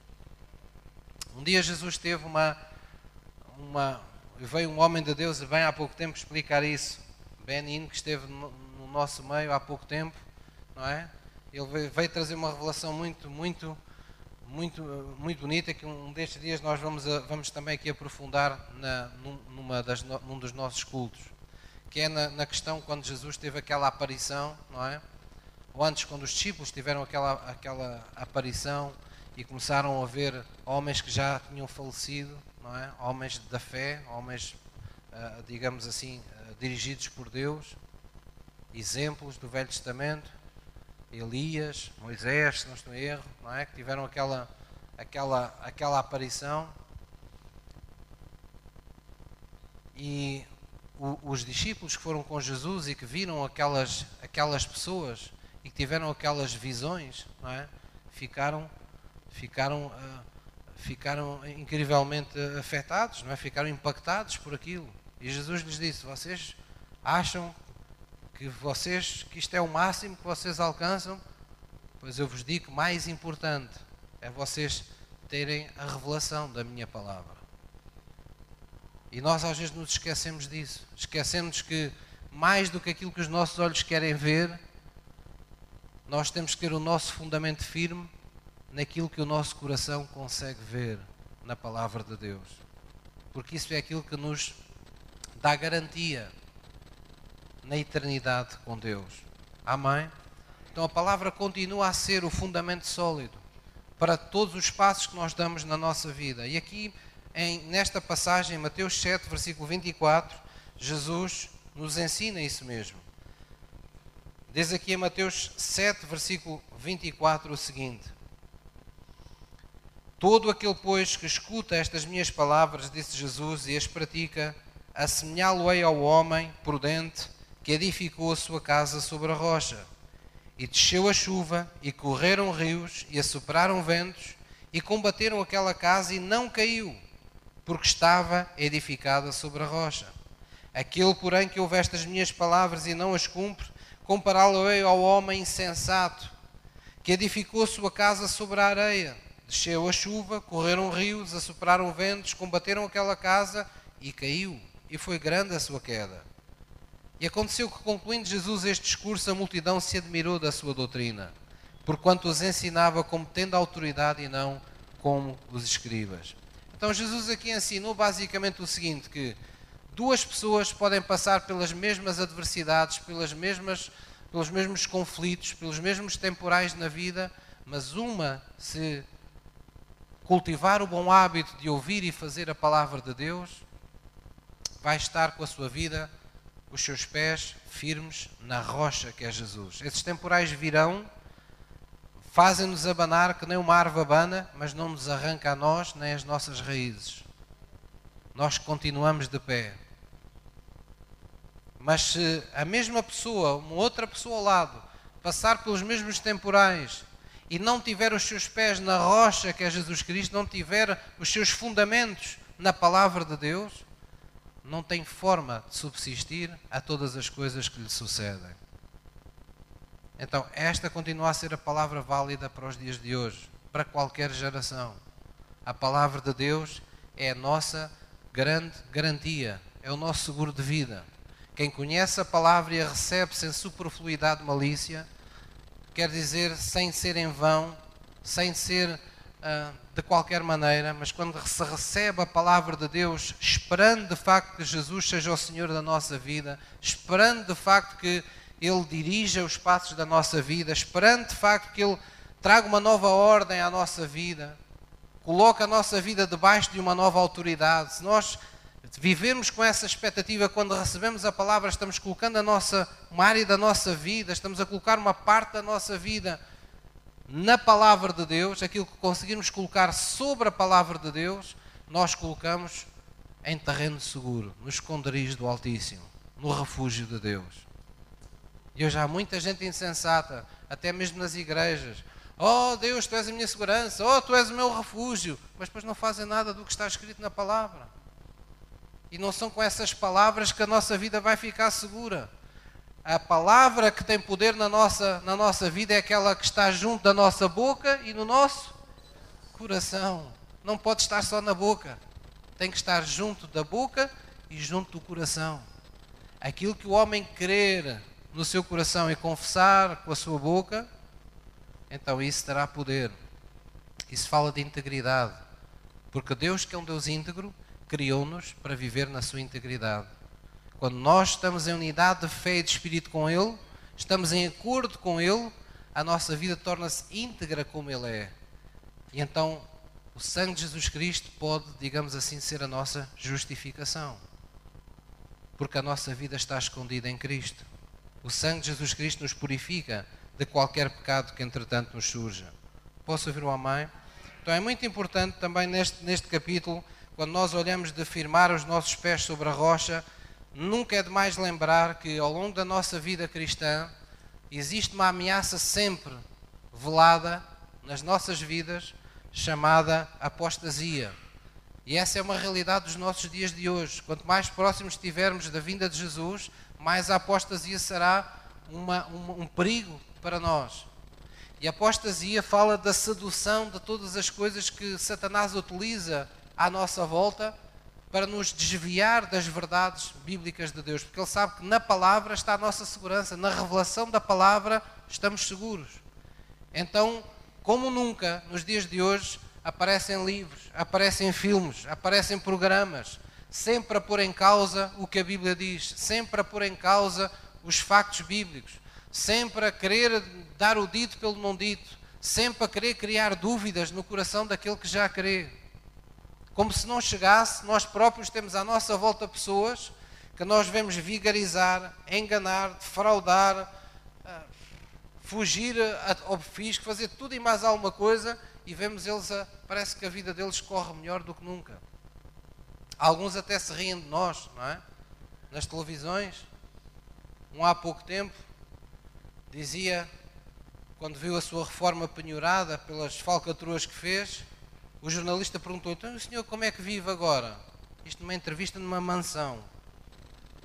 Um dia Jesus teve uma. uma veio um homem de Deus, bem há pouco tempo, explicar isso. Benin, que esteve no, no nosso meio há pouco tempo, não é? Ele veio, veio trazer uma revelação muito, muito, muito, muito bonita que um destes dias nós vamos, vamos também aqui aprofundar na, numa das, num dos nossos cultos que é na, na, questão quando Jesus teve aquela aparição, não é? Ou antes, quando os discípulos tiveram aquela, aquela aparição e começaram a ver homens que já tinham falecido, não é? Homens da fé, homens, uh, digamos assim, uh, dirigidos por Deus, exemplos do Velho Testamento, Elias, Moisés, se não estou em erro, não é? Que tiveram aquela, aquela, aquela aparição. E o, os discípulos que foram com Jesus e que viram aquelas, aquelas pessoas e que tiveram aquelas visões, não é? ficaram, ficaram, uh, ficaram incrivelmente afetados, não é? ficaram impactados por aquilo. E Jesus lhes disse: Vocês acham que, vocês, que isto é o máximo que vocês alcançam? Pois eu vos digo: mais importante é vocês terem a revelação da minha palavra. E nós às vezes nos esquecemos disso. Esquecemos que mais do que aquilo que os nossos olhos querem ver, nós temos que ter o nosso fundamento firme naquilo que o nosso coração consegue ver na palavra de Deus. Porque isso é aquilo que nos dá garantia na eternidade com Deus. Amém? Então a palavra continua a ser o fundamento sólido para todos os passos que nós damos na nossa vida. E aqui em, nesta passagem, Mateus 7, versículo 24, Jesus nos ensina isso mesmo. Diz aqui em Mateus 7, versículo 24 o seguinte: Todo aquele, pois, que escuta estas minhas palavras, disse Jesus, e as pratica, assemelhá-lo-ei ao homem prudente que edificou a sua casa sobre a rocha. E desceu a chuva, e correram rios, e assopraram ventos, e combateram aquela casa, e não caiu, porque estava edificada sobre a rocha. Aquele, porém, que ouve estas minhas palavras e não as cumpre, compará-lo-ei ao homem insensato, que edificou sua casa sobre a areia. Desceu a chuva, correram rios, assopraram ventos, combateram aquela casa e caiu, e foi grande a sua queda. E aconteceu que, concluindo Jesus este discurso, a multidão se admirou da sua doutrina, porquanto os ensinava como tendo autoridade e não como os escribas. Então Jesus aqui ensinou basicamente o seguinte, que duas pessoas podem passar pelas mesmas adversidades, pelas mesmas, pelos mesmos conflitos, pelos mesmos temporais na vida, mas uma se cultivar o bom hábito de ouvir e fazer a palavra de Deus, vai estar com a sua vida, os seus pés firmes na rocha que é Jesus. Esses temporais virão fazem-nos abanar que nem uma árvore abana, mas não nos arranca a nós nem as nossas raízes. Nós continuamos de pé. Mas se a mesma pessoa, uma outra pessoa ao lado, passar pelos mesmos temporais e não tiver os seus pés na rocha que é Jesus Cristo, não tiver os seus fundamentos na palavra de Deus, não tem forma de subsistir a todas as coisas que lhe sucedem. Então, esta continua a ser a palavra válida para os dias de hoje, para qualquer geração. A palavra de Deus é a nossa grande garantia, é o nosso seguro de vida. Quem conhece a palavra e a recebe sem superfluidade malícia, quer dizer, sem ser em vão, sem ser de qualquer maneira, mas quando se recebe a palavra de Deus, esperando de facto que Jesus seja o Senhor da nossa vida, esperando de facto que Ele dirija os passos da nossa vida, esperando de facto que Ele traga uma nova ordem à nossa vida, coloque a nossa vida debaixo de uma nova autoridade. Se nós vivermos com essa expectativa, quando recebemos a palavra, estamos colocando a nossa, uma área da nossa vida, estamos a colocar uma parte da nossa vida na palavra de Deus, aquilo que conseguirmos colocar sobre a palavra de Deus, nós colocamos em terreno seguro, no esconderijo do Altíssimo, no refúgio de Deus. E hoje há muita gente insensata, até mesmo nas igrejas. Oh Deus, tu és a minha segurança, oh tu és o meu refúgio, mas depois não fazem nada do que está escrito na palavra. E não são com essas palavras que a nossa vida vai ficar segura. A palavra que tem poder na nossa, na nossa vida é aquela que está junto da nossa boca e no nosso coração. Não pode estar só na boca. Tem que estar junto da boca e junto do coração. Aquilo que o homem crer no seu coração e confessar com a sua boca, então isso terá poder. Isso fala de integridade. Porque Deus, que é um Deus íntegro, criou-nos para viver na sua integridade. Quando nós estamos em unidade de fé e de espírito com Ele, estamos em acordo com Ele, a nossa vida torna-se íntegra como Ele é. E então o sangue de Jesus Cristo pode, digamos assim, ser a nossa justificação. Porque a nossa vida está escondida em Cristo. O sangue de Jesus Cristo nos purifica de qualquer pecado que entretanto nos surja. Posso ouvir uma mãe? Então é muito importante também neste, neste capítulo, quando nós olhamos de firmar os nossos pés sobre a rocha, nunca é demais lembrar que ao longo da nossa vida cristã existe uma ameaça sempre velada nas nossas vidas chamada apostasia. E essa é uma realidade dos nossos dias de hoje. Quanto mais próximos estivermos da vinda de Jesus, mais a apostasia será uma, um, um perigo para nós. E a apostasia fala da sedução de todas as coisas que Satanás utiliza à nossa volta para nos desviar das verdades bíblicas de Deus, porque Ele sabe que na palavra está a nossa segurança, na revelação da palavra estamos seguros. Então, como nunca, nos dias de hoje, aparecem livros, aparecem filmes, aparecem programas, sempre a pôr em causa o que a Bíblia diz, sempre a pôr em causa os factos bíblicos, sempre a querer dar o dito pelo não dito, sempre a querer criar dúvidas no coração daquele que já crê. Como se não chegasse, nós próprios temos à nossa volta pessoas que nós vemos vigarizar, enganar, defraudar, ah, fugir ao fisco, fazer tudo e mais alguma coisa e vemos eles, a, parece que a vida deles corre melhor do que nunca. Alguns até se riem de nós, não é? Nas televisões. Um há pouco tempo dizia, quando viu a sua reforma penhorada pelas falcatruas que fez, o jornalista perguntou: então o senhor como é que vive agora? Isto numa entrevista numa mansão,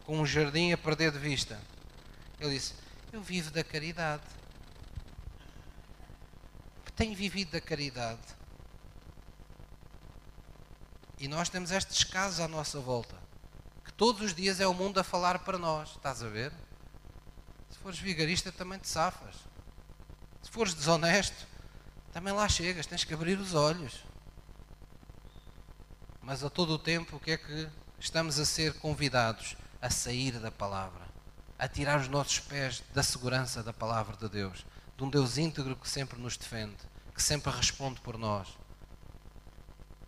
com um jardim a perder de vista. Ele disse: Eu vivo da caridade. Tenho vivido da caridade. E nós temos estes casos à nossa volta. Que todos os dias é o mundo a falar para nós. Estás a ver? Se fores vigarista, também te safas. Se fores desonesto, também lá chegas. Tens que abrir os olhos mas a todo o tempo o que é que estamos a ser convidados a sair da palavra, a tirar os nossos pés da segurança da palavra de Deus, de um Deus íntegro que sempre nos defende, que sempre responde por nós.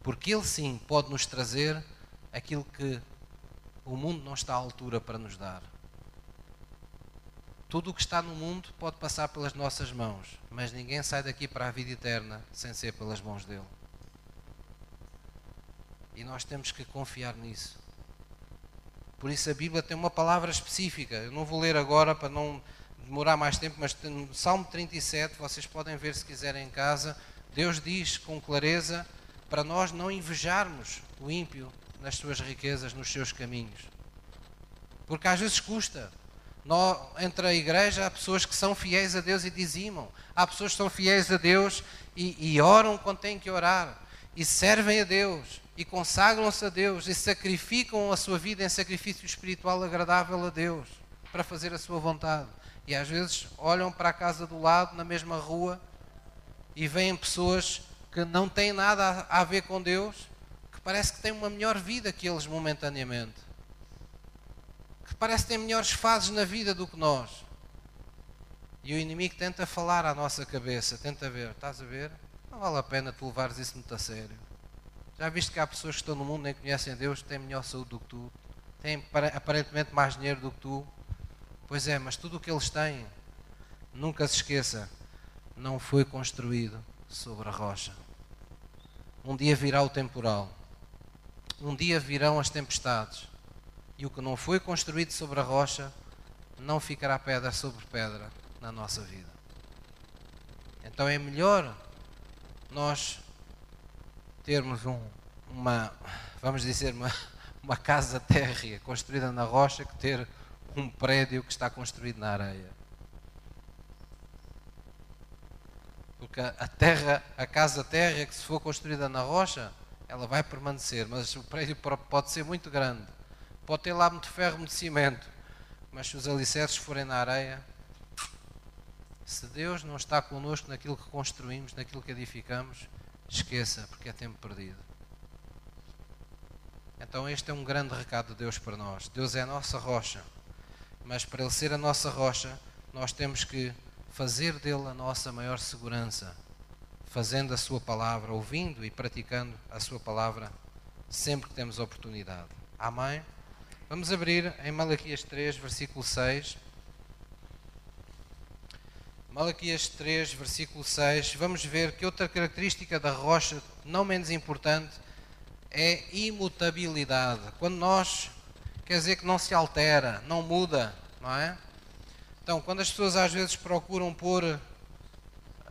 Porque Ele sim pode nos trazer aquilo que o mundo não está à altura para nos dar. Tudo o que está no mundo pode passar pelas nossas mãos, mas ninguém sai daqui para a vida eterna sem ser pelas mãos dele. E nós temos que confiar nisso. Por isso a Bíblia tem uma palavra específica. Eu não vou ler agora para não demorar mais tempo, mas no Salmo 37, vocês podem ver se quiserem em casa. Deus diz com clareza para nós não invejarmos o ímpio nas suas riquezas, nos seus caminhos. Porque às vezes custa. entre a igreja há pessoas que são fiéis a Deus e dizimam. Há pessoas que são fiéis a Deus e, e oram quando têm que orar. E servem a Deus e consagram-se a Deus e sacrificam a sua vida em sacrifício espiritual agradável a Deus para fazer a sua vontade. E às vezes olham para a casa do lado, na mesma rua, e veem pessoas que não têm nada a ver com Deus, que parece que têm uma melhor vida que eles momentaneamente, que parece que têm melhores fases na vida do que nós. E o inimigo tenta falar à nossa cabeça, tenta ver, estás a ver? Não vale a pena tu levares isso muito a sério. Já viste que há pessoas que estão no mundo nem conhecem Deus, têm melhor saúde do que tu, têm aparentemente mais dinheiro do que tu. Pois é, mas tudo o que eles têm, nunca se esqueça, não foi construído sobre a rocha. Um dia virá o temporal. Um dia virão as tempestades. E o que não foi construído sobre a rocha não ficará pedra sobre pedra na nossa vida. Então é melhor nós termos um, uma, vamos dizer, uma, uma casa térrea construída na rocha que ter um prédio que está construído na areia. Porque a terra, a casa térrea que se for construída na rocha, ela vai permanecer, mas o prédio pode ser muito grande. Pode ter lá muito ferro, muito cimento, mas se os alicerces forem na areia, se Deus não está connosco naquilo que construímos, naquilo que edificamos, esqueça, porque é tempo perdido. Então, este é um grande recado de Deus para nós. Deus é a nossa rocha, mas para Ele ser a nossa rocha, nós temos que fazer dele a nossa maior segurança, fazendo a Sua palavra, ouvindo e praticando a Sua palavra sempre que temos oportunidade. Amém? Vamos abrir em Malaquias 3, versículo 6. Malaquias 3, versículo 6, vamos ver que outra característica da rocha, não menos importante, é imutabilidade. Quando nós, quer dizer que não se altera, não muda, não é? Então, quando as pessoas às vezes procuram pôr,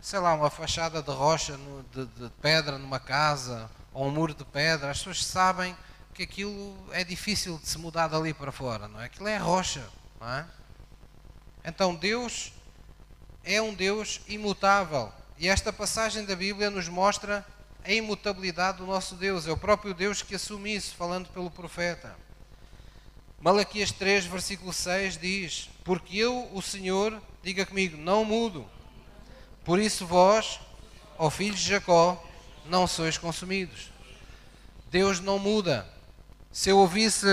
sei lá, uma fachada de rocha, de, de pedra numa casa, ou um muro de pedra, as pessoas sabem que aquilo é difícil de se mudar dali para fora, não é? Aquilo é rocha, não é? Então, Deus é um Deus imutável. E esta passagem da Bíblia nos mostra a imutabilidade do nosso Deus. É o próprio Deus que assume isso, falando pelo profeta. Malaquias 3, versículo 6 diz: Porque eu, o Senhor, diga comigo, não mudo. Por isso vós, ó filhos de Jacó, não sois consumidos. Deus não muda. Se eu ouvisse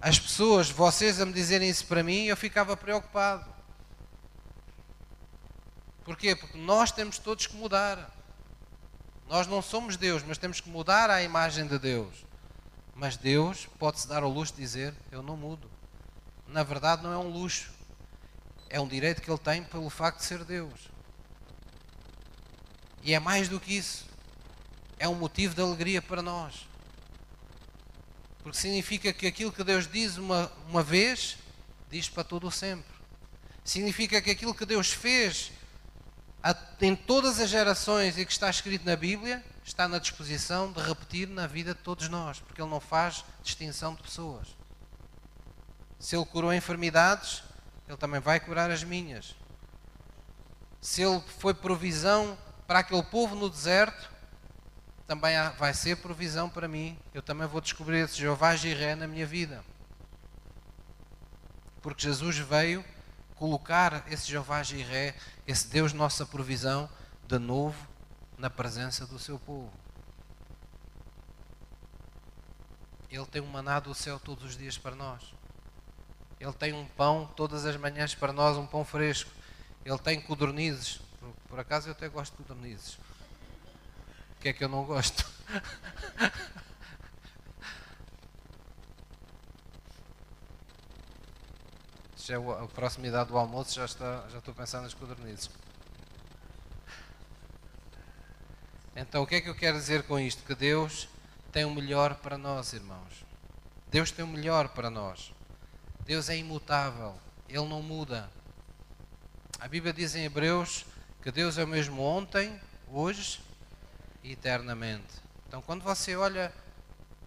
as pessoas, vocês a me dizerem isso para mim, eu ficava preocupado. Porquê? Porque nós temos todos que mudar. Nós não somos Deus, mas temos que mudar a imagem de Deus. Mas Deus pode-se dar ao luxo de dizer: Eu não mudo. Na verdade, não é um luxo. É um direito que Ele tem pelo facto de ser Deus. E é mais do que isso. É um motivo de alegria para nós. Porque significa que aquilo que Deus diz uma, uma vez, diz para todo o sempre. Significa que aquilo que Deus fez em todas as gerações e que está escrito na Bíblia, está na disposição de repetir na vida de todos nós, porque Ele não faz distinção de pessoas. Se Ele curou enfermidades, Ele também vai curar as minhas. Se Ele foi provisão para aquele povo no deserto, também vai ser provisão para mim. Eu também vou descobrir esse Jeová Jiré na minha vida. Porque Jesus veio colocar esse Jeová Jiré, esse Deus nossa provisão, de novo na presença do seu povo. Ele tem um maná do céu todos os dias para nós. Ele tem um pão todas as manhãs para nós, um pão fresco. Ele tem codornizes. Por, por acaso eu até gosto de codornizes. O que é que eu não gosto? já é a proximidade do almoço, já, está, já estou pensando nas codornizes. Então, o que é que eu quero dizer com isto? Que Deus tem o melhor para nós, irmãos. Deus tem o melhor para nós. Deus é imutável, Ele não muda. A Bíblia diz em Hebreus que Deus é o mesmo ontem, hoje e eternamente. Então, quando você olha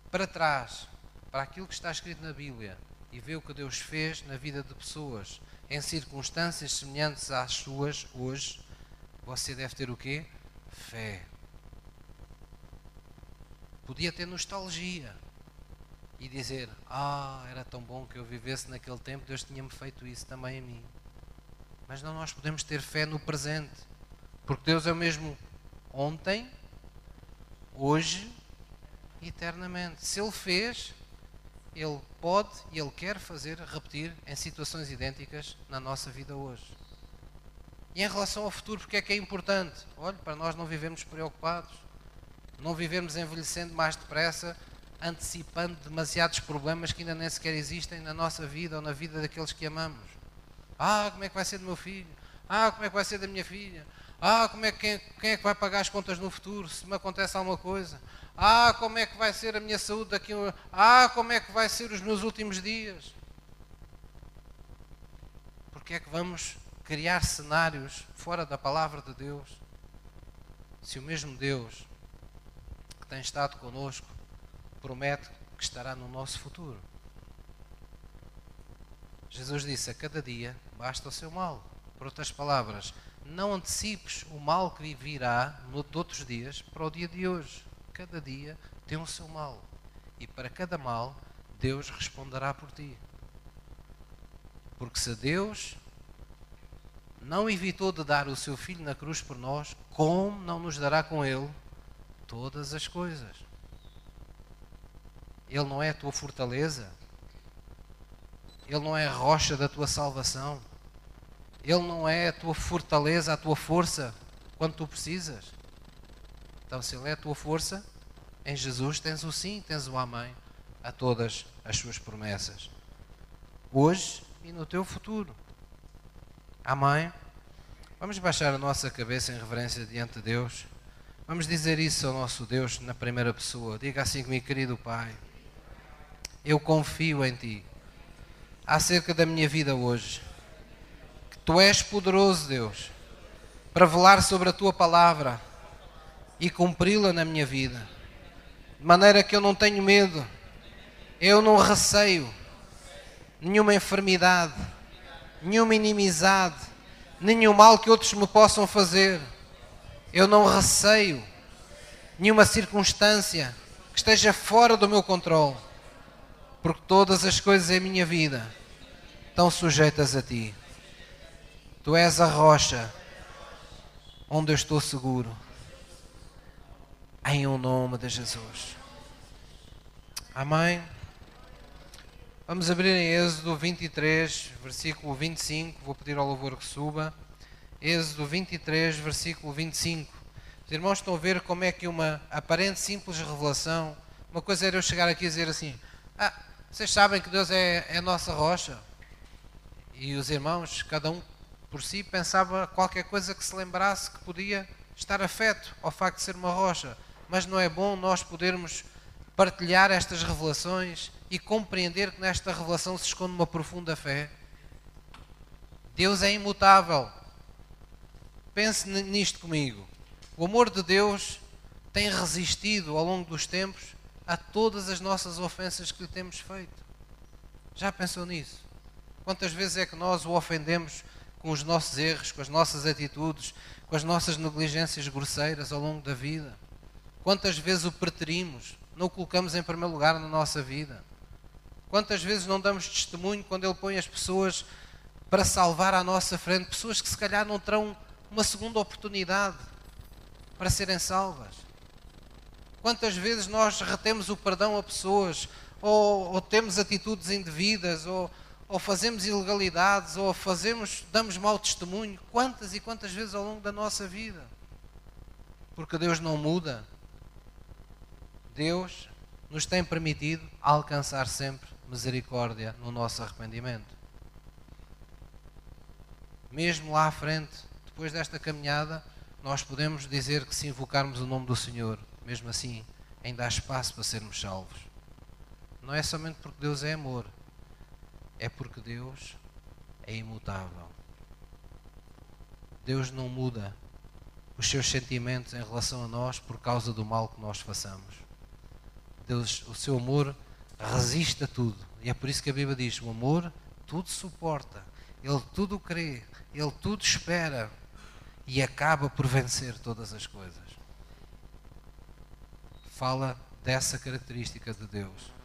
para trás, para aquilo que está escrito na Bíblia, e vê o que Deus fez na vida de pessoas em circunstâncias semelhantes às suas hoje, você deve ter o quê? Fé. Podia ter nostalgia e dizer: Ah, era tão bom que eu vivesse naquele tempo, Deus tinha-me feito isso também a mim. Mas não, nós podemos ter fé no presente, porque Deus é o mesmo ontem, hoje e eternamente. Se Ele fez, Ele pode e Ele quer fazer, repetir em situações idênticas na nossa vida hoje. E em relação ao futuro, porque é que é importante? Olha, para nós não vivemos preocupados, não vivemos envelhecendo mais depressa, antecipando demasiados problemas que ainda nem sequer existem na nossa vida ou na vida daqueles que amamos. Ah, como é que vai ser do meu filho? Ah, como é que vai ser da minha filha? Ah, como é que, quem, quem é que vai pagar as contas no futuro se me acontece alguma coisa? Ah, como é que vai ser a minha saúde daqui a. Ah, como é que vai ser os meus últimos dias? Porque é que vamos criar cenários fora da palavra de Deus? Se o mesmo Deus que tem estado conosco promete que estará no nosso futuro. Jesus disse: a cada dia basta o seu mal. Por outras palavras, não antecipes o mal que virá de outros dias para o dia de hoje. Cada dia tem o seu mal. E para cada mal, Deus responderá por ti. Porque se Deus não evitou de dar o seu filho na cruz por nós, como não nos dará com ele todas as coisas? Ele não é a tua fortaleza? Ele não é a rocha da tua salvação? Ele não é a tua fortaleza, a tua força quando tu precisas. Então, se Ele é a tua força, em Jesus tens o sim, tens o amém a todas as suas promessas. Hoje e no teu futuro. Amém? Vamos baixar a nossa cabeça em reverência diante de Deus. Vamos dizer isso ao nosso Deus na primeira pessoa. Diga assim comigo, querido Pai. Eu confio em Ti acerca da minha vida hoje. Tu és poderoso, Deus, para velar sobre a tua palavra e cumpri-la na minha vida. De maneira que eu não tenho medo, eu não receio nenhuma enfermidade, nenhuma inimizade, nenhum mal que outros me possam fazer. Eu não receio nenhuma circunstância que esteja fora do meu controle, porque todas as coisas em minha vida estão sujeitas a ti. Tu és a rocha onde eu estou seguro. Em o nome de Jesus. Amém. Vamos abrir em Êxodo 23, versículo 25. Vou pedir ao louvor que suba. Êxodo 23, versículo 25. Os irmãos estão a ver como é que uma aparente simples revelação. Uma coisa era eu chegar aqui e dizer assim: Ah, vocês sabem que Deus é, é a nossa rocha. E os irmãos, cada um por si, pensava qualquer coisa que se lembrasse que podia estar afeto ao facto de ser uma rocha. Mas não é bom nós podermos partilhar estas revelações e compreender que nesta revelação se esconde uma profunda fé. Deus é imutável. Pense nisto comigo. O amor de Deus tem resistido ao longo dos tempos a todas as nossas ofensas que lhe temos feito. Já pensou nisso? Quantas vezes é que nós o ofendemos com os nossos erros, com as nossas atitudes, com as nossas negligências grosseiras ao longo da vida. Quantas vezes o preterimos, não o colocamos em primeiro lugar na nossa vida? Quantas vezes não damos testemunho quando Ele põe as pessoas para salvar à nossa frente, pessoas que se calhar não terão uma segunda oportunidade para serem salvas? Quantas vezes nós retemos o perdão a pessoas, ou, ou temos atitudes indevidas, ou, ou fazemos ilegalidades, ou fazemos, damos mau testemunho, quantas e quantas vezes ao longo da nossa vida. Porque Deus não muda. Deus nos tem permitido alcançar sempre misericórdia no nosso arrependimento. Mesmo lá à frente, depois desta caminhada, nós podemos dizer que se invocarmos o nome do Senhor, mesmo assim, ainda há espaço para sermos salvos. Não é somente porque Deus é amor, é porque Deus é imutável. Deus não muda os seus sentimentos em relação a nós por causa do mal que nós façamos. Deus, o seu amor resiste a tudo. E é por isso que a Bíblia diz: o amor tudo suporta, ele tudo crê, ele tudo espera e acaba por vencer todas as coisas. Fala dessa característica de Deus.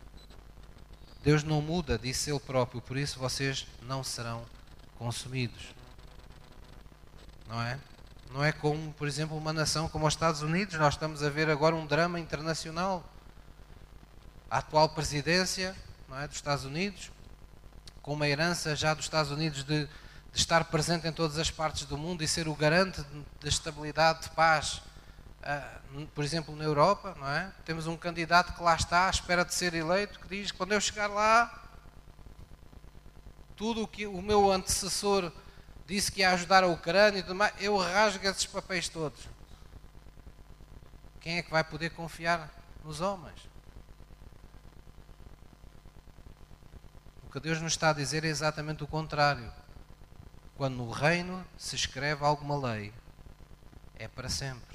Deus não muda, disse Ele próprio, por isso vocês não serão consumidos. Não é? Não é como, por exemplo, uma nação como os Estados Unidos. Nós estamos a ver agora um drama internacional. A atual presidência não é, dos Estados Unidos, com uma herança já dos Estados Unidos de, de estar presente em todas as partes do mundo e ser o garante da estabilidade, de paz, uh, por exemplo, na Europa, não é? Temos um candidato que lá está à espera de ser eleito, que diz: quando eu chegar lá, tudo o que o meu antecessor disse que ia ajudar a Ucrânia e tudo mais, eu rasgo esses papéis todos. Quem é que vai poder confiar nos homens? O que Deus nos está a dizer é exatamente o contrário. Quando no reino se escreve alguma lei, é para sempre.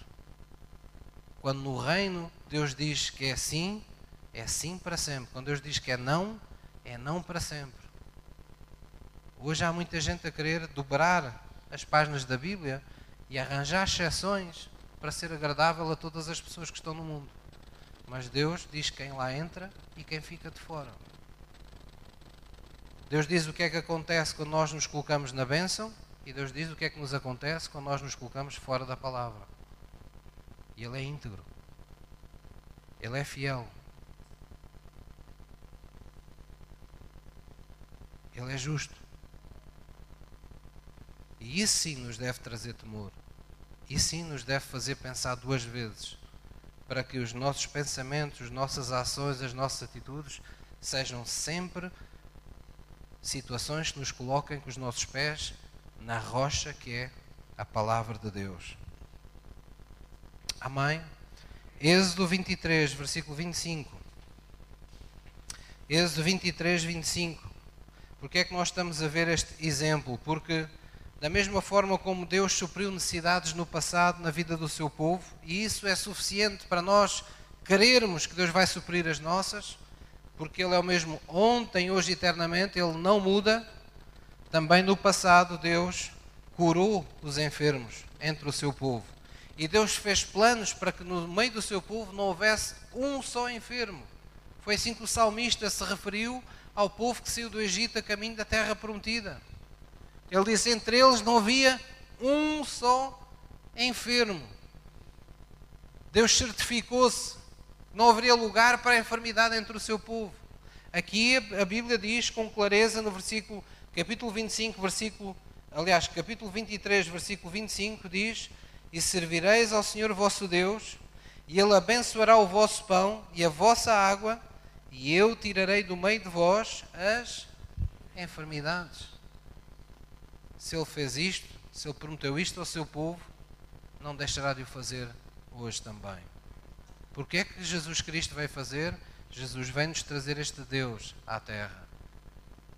Quando no reino Deus diz que é sim, é sim para sempre. Quando Deus diz que é não, é não para sempre. Hoje há muita gente a querer dobrar as páginas da Bíblia e arranjar exceções para ser agradável a todas as pessoas que estão no mundo. Mas Deus diz quem lá entra e quem fica de fora. Deus diz o que é que acontece quando nós nos colocamos na bênção e Deus diz o que é que nos acontece quando nós nos colocamos fora da palavra. E Ele é íntegro. Ele é fiel. Ele é justo. E isso sim nos deve trazer temor. Isso sim nos deve fazer pensar duas vezes para que os nossos pensamentos, as nossas ações, as nossas atitudes sejam sempre situações que nos coloquem com os nossos pés na rocha que é a palavra de Deus. Amém? Êxodo 23, versículo 25. Êxodo 23, 25. Porque é que nós estamos a ver este exemplo? Porque da mesma forma como Deus supriu necessidades no passado na vida do seu povo, e isso é suficiente para nós querermos que Deus vai suprir as nossas, porque Ele é o mesmo ontem, hoje eternamente, Ele não muda. Também no passado Deus curou os enfermos entre o seu povo. E Deus fez planos para que no meio do seu povo não houvesse um só enfermo. Foi assim que o salmista se referiu ao povo que saiu do Egito a caminho da terra prometida. Ele disse: entre eles não havia um só enfermo. Deus certificou-se não haveria lugar para a enfermidade entre o seu povo. Aqui a Bíblia diz com clareza no versículo, capítulo 25, versículo, aliás, capítulo 23, versículo 25, diz: E servireis ao Senhor vosso Deus, e Ele abençoará o vosso pão e a vossa água, e eu tirarei do meio de vós as enfermidades se ele fez isto, se ele prometeu isto ao seu povo, não deixará de o fazer hoje também. Porque é que Jesus Cristo veio fazer? Jesus veio nos trazer este Deus à terra.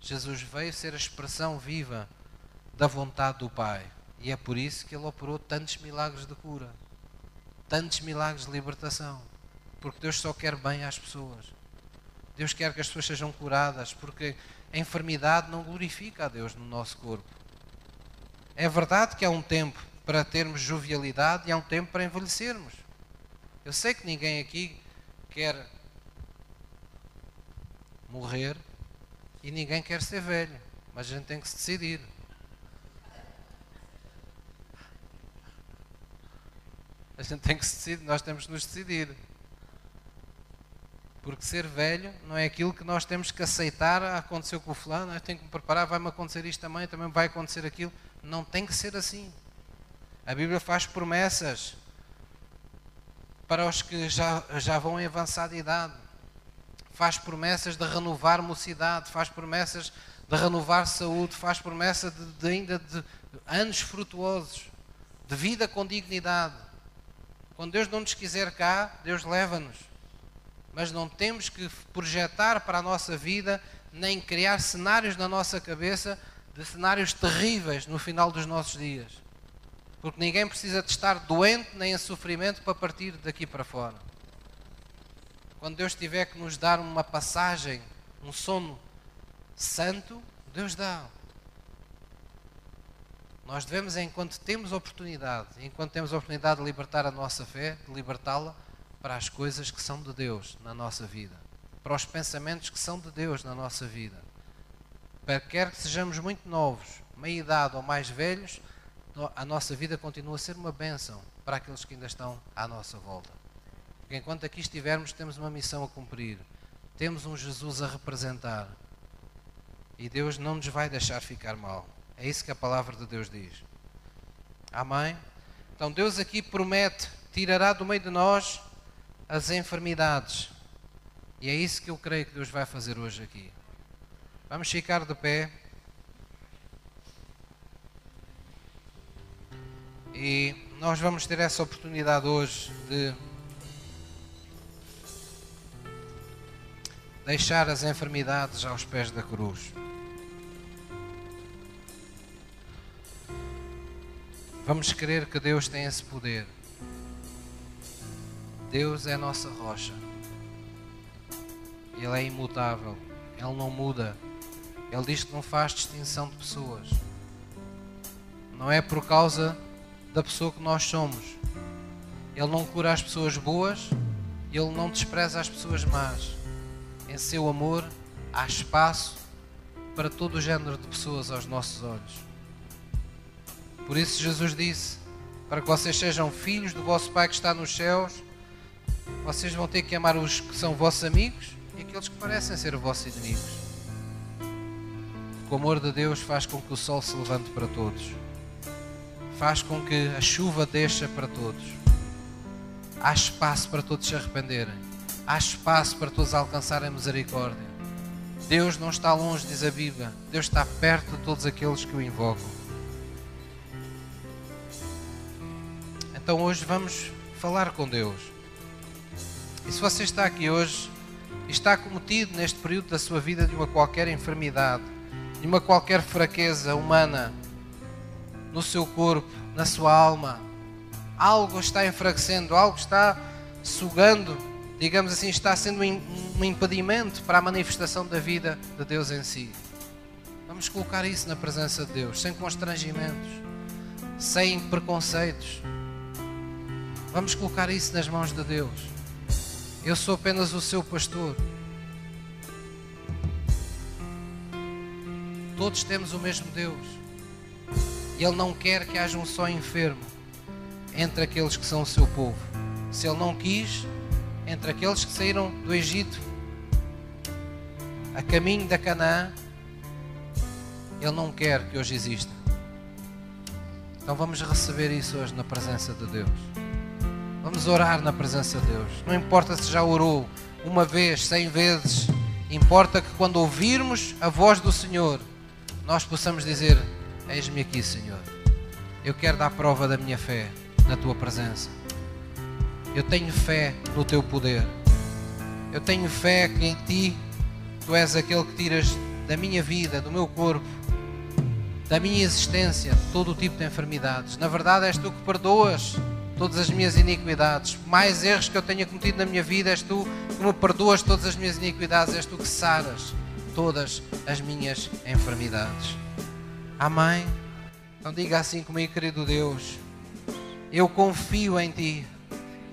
Jesus veio ser a expressão viva da vontade do Pai. E é por isso que ele operou tantos milagres de cura, tantos milagres de libertação. Porque Deus só quer bem às pessoas. Deus quer que as pessoas sejam curadas, porque a enfermidade não glorifica a Deus no nosso corpo. É verdade que há um tempo para termos jovialidade e há um tempo para envelhecermos. Eu sei que ninguém aqui quer morrer e ninguém quer ser velho, mas a gente tem que se decidir. A gente tem que se decidir, nós temos que nos decidir. Porque ser velho não é aquilo que nós temos que aceitar. Ah, aconteceu com o fulano, eu tenho que me preparar, vai-me acontecer isto também, também vai acontecer aquilo. Não tem que ser assim. A Bíblia faz promessas para os que já, já vão em avançada idade. Faz promessas de renovar mocidade, faz promessas de renovar saúde, faz promessa de, de ainda de anos frutuosos, de vida com dignidade. Quando Deus não nos quiser cá, Deus leva-nos. Mas não temos que projetar para a nossa vida, nem criar cenários na nossa cabeça de cenários terríveis no final dos nossos dias. Porque ninguém precisa de estar doente nem em sofrimento para partir daqui para fora. Quando Deus tiver que nos dar uma passagem, um sono santo, Deus dá. Nós devemos, enquanto temos oportunidade, enquanto temos oportunidade de libertar a nossa fé, de libertá-la para as coisas que são de Deus na nossa vida, para os pensamentos que são de Deus na nossa vida para quer que sejamos muito novos, meia idade ou mais velhos, a nossa vida continua a ser uma bênção para aqueles que ainda estão à nossa volta. Porque enquanto aqui estivermos, temos uma missão a cumprir, temos um Jesus a representar e Deus não nos vai deixar ficar mal. É isso que a palavra de Deus diz. Amém? Então Deus aqui promete: tirará do meio de nós as enfermidades. E é isso que eu creio que Deus vai fazer hoje aqui. Vamos ficar de pé. E nós vamos ter essa oportunidade hoje de deixar as enfermidades aos pés da cruz. Vamos crer que Deus tem esse poder. Deus é a nossa rocha. Ele é imutável. Ele não muda. Ele diz que não faz distinção de pessoas. Não é por causa da pessoa que nós somos. Ele não cura as pessoas boas, ele não despreza as pessoas más. Em seu amor há espaço para todo o género de pessoas aos nossos olhos. Por isso Jesus disse: para que vocês sejam filhos do vosso Pai que está nos céus, vocês vão ter que amar os que são vossos amigos e aqueles que parecem ser vossos inimigos. O amor de Deus faz com que o sol se levante para todos, faz com que a chuva desça para todos. Há espaço para todos se arrependerem, há espaço para todos alcançarem misericórdia. Deus não está longe, diz a Bíblia, Deus está perto de todos aqueles que o invocam. Então hoje vamos falar com Deus. E se você está aqui hoje e está cometido neste período da sua vida de uma qualquer enfermidade, de uma qualquer fraqueza humana no seu corpo, na sua alma, algo está enfraquecendo, algo está sugando, digamos assim, está sendo um impedimento para a manifestação da vida de Deus em si. Vamos colocar isso na presença de Deus, sem constrangimentos, sem preconceitos. Vamos colocar isso nas mãos de Deus. Eu sou apenas o seu pastor. Todos temos o mesmo Deus. E Ele não quer que haja um só enfermo entre aqueles que são o seu povo. Se Ele não quis, entre aqueles que saíram do Egito a caminho da Canaã, Ele não quer que hoje exista. Então vamos receber isso hoje na presença de Deus. Vamos orar na presença de Deus. Não importa se já orou uma vez, cem vezes. Importa que quando ouvirmos a voz do Senhor, nós possamos dizer: Eis-me aqui, Senhor. Eu quero dar prova da minha fé na tua presença. Eu tenho fé no teu poder. Eu tenho fé que em ti tu és aquele que tiras da minha vida, do meu corpo, da minha existência, todo o tipo de enfermidades. Na verdade, és tu que perdoas todas as minhas iniquidades. Mais erros que eu tenha cometido na minha vida, és tu que me perdoas todas as minhas iniquidades, és tu que saras todas as minhas enfermidades. Amém? Então diga assim comigo, querido Deus. Eu confio em Ti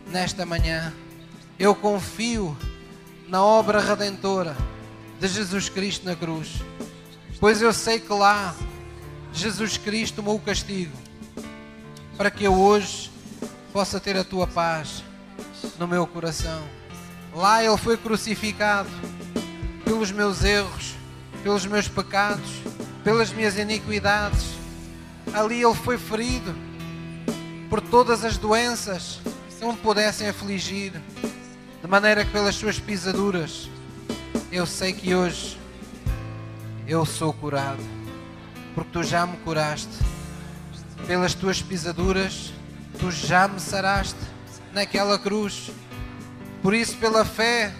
nesta manhã. Eu confio na obra redentora de Jesus Cristo na cruz. Pois eu sei que lá Jesus Cristo tomou o castigo para que eu hoje possa ter a tua paz no meu coração. Lá Ele foi crucificado pelos meus erros, pelos meus pecados, pelas minhas iniquidades. Ali Ele foi ferido por todas as doenças que não pudessem afligir, de maneira que pelas suas pisaduras eu sei que hoje eu sou curado, porque tu já me curaste. Pelas tuas pisaduras tu já me saraste naquela cruz. Por isso, pela fé,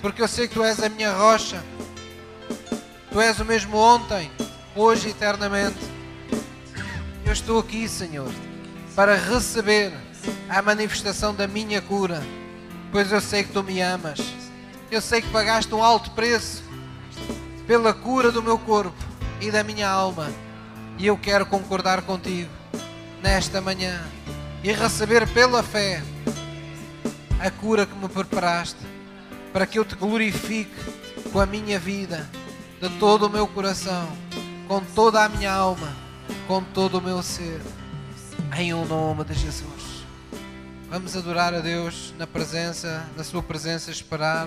porque eu sei que tu és a minha rocha, tu és o mesmo ontem, hoje e eternamente. Eu estou aqui, Senhor, para receber a manifestação da minha cura, pois eu sei que tu me amas. Eu sei que pagaste um alto preço pela cura do meu corpo e da minha alma, e eu quero concordar contigo nesta manhã e receber pela fé a cura que me preparaste, para que eu te glorifique com a minha vida, de todo o meu coração, com toda a minha alma, com todo o meu ser. Em o nome de Jesus. Vamos adorar a Deus na presença, na Sua presença, esperar,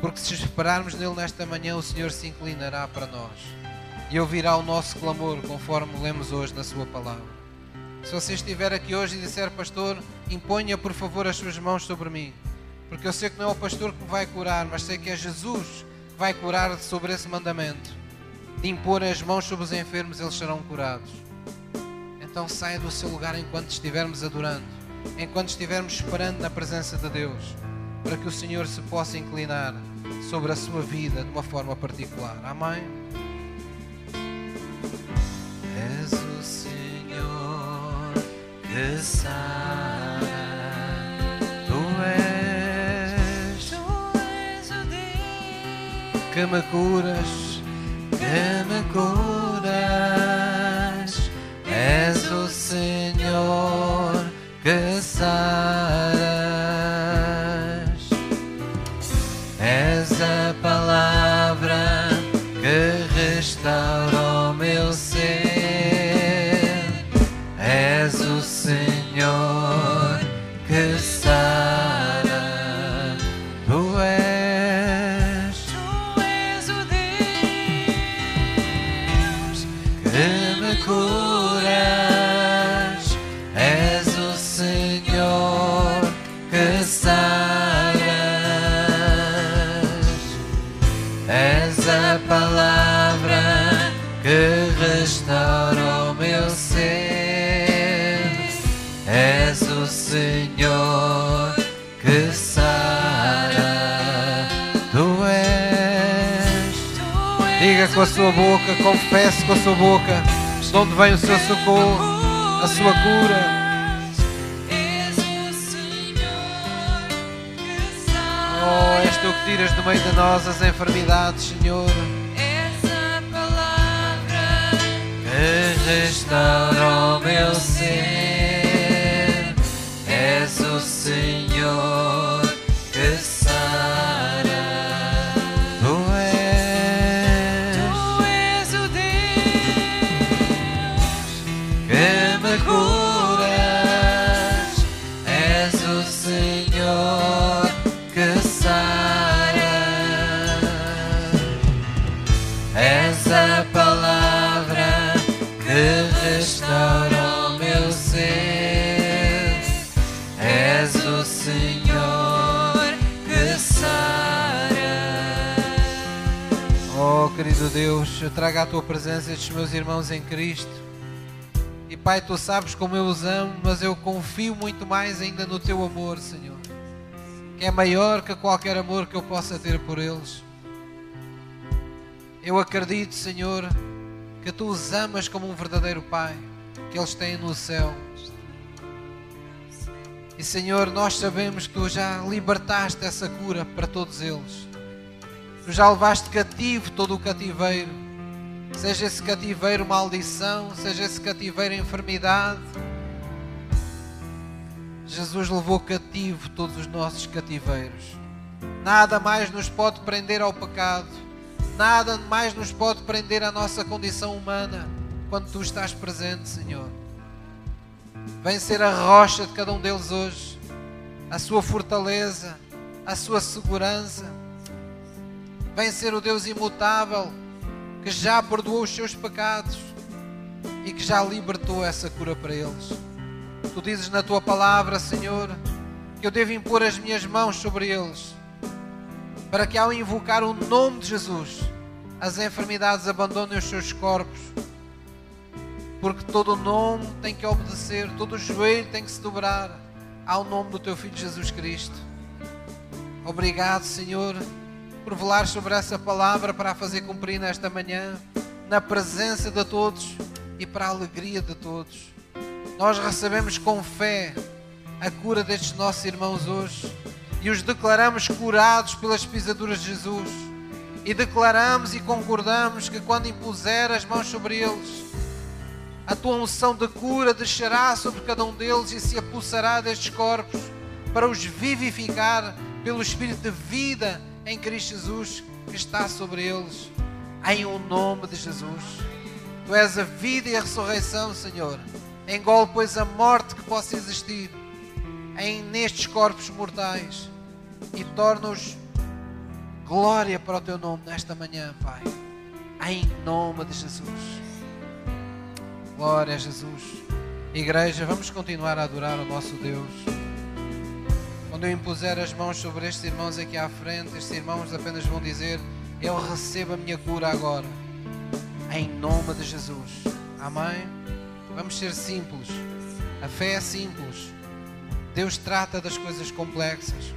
porque se esperarmos nele nesta manhã, o Senhor se inclinará para nós e ouvirá o nosso clamor, conforme lemos hoje na Sua palavra. Se você estiver aqui hoje e disser, Pastor, imponha por favor as suas mãos sobre mim, porque eu sei que não é o pastor que vai curar, mas sei que é Jesus que vai curar sobre esse mandamento de impor as mãos sobre os enfermos, eles serão curados. Então saia do seu lugar enquanto estivermos adorando, enquanto estivermos esperando na presença de Deus, para que o Senhor se possa inclinar sobre a sua vida de uma forma particular. Amém? És o Senhor tu és, o que me curas, que me curas, és o Senhor que saras, Senhor que sara, tu és. Diga com a sua boca, confesse com a sua boca de onde vem o seu socorro, a sua cura. Oh, és tu que tiras do meio de nós as enfermidades, Senhor. Que restaura o meu ser, és eu trago à tua presença estes meus irmãos em Cristo. E Pai, tu sabes como eu os amo, mas eu confio muito mais ainda no teu amor, Senhor, que é maior que qualquer amor que eu possa ter por eles. Eu acredito, Senhor, que tu os amas como um verdadeiro Pai, que eles têm no céu. E Senhor, nós sabemos que tu já libertaste essa cura para todos eles. Tu já levaste cativo todo o cativeiro. Seja esse cativeiro maldição, seja esse cativeiro enfermidade. Jesus levou cativo todos os nossos cativeiros. Nada mais nos pode prender ao pecado. Nada mais nos pode prender à nossa condição humana quando tu estás presente, Senhor. Vem ser a rocha de cada um deles hoje, a sua fortaleza, a sua segurança. Vem ser o Deus imutável que já perdoou os seus pecados e que já libertou essa cura para eles. Tu dizes na tua palavra, Senhor, que eu devo impor as minhas mãos sobre eles, para que ao invocar o nome de Jesus, as enfermidades abandonem os seus corpos, porque todo nome tem que obedecer, todo joelho tem que se dobrar ao nome do teu Filho Jesus Cristo. Obrigado, Senhor, por velar sobre essa palavra para a fazer cumprir nesta manhã, na presença de todos e para a alegria de todos. Nós recebemos com fé a cura destes nossos irmãos hoje e os declaramos curados pelas pisaduras de Jesus. E declaramos e concordamos que quando impuser as mãos sobre eles, a tua unção de cura descerá sobre cada um deles e se apossará destes corpos para os vivificar pelo Espírito de vida em Cristo Jesus que está sobre eles, em o nome de Jesus. Tu és a vida e a ressurreição, Senhor. Engole, pois, a morte que possa existir em, nestes corpos mortais e torna-os glória para o teu nome nesta manhã, Pai. Em nome de Jesus. Glória a Jesus. Igreja, vamos continuar a adorar o nosso Deus. Quando eu impuser as mãos sobre estes irmãos aqui à frente, estes irmãos apenas vão dizer: Eu recebo a minha cura agora, em nome de Jesus. Amém? Vamos ser simples. A fé é simples. Deus trata das coisas complexas.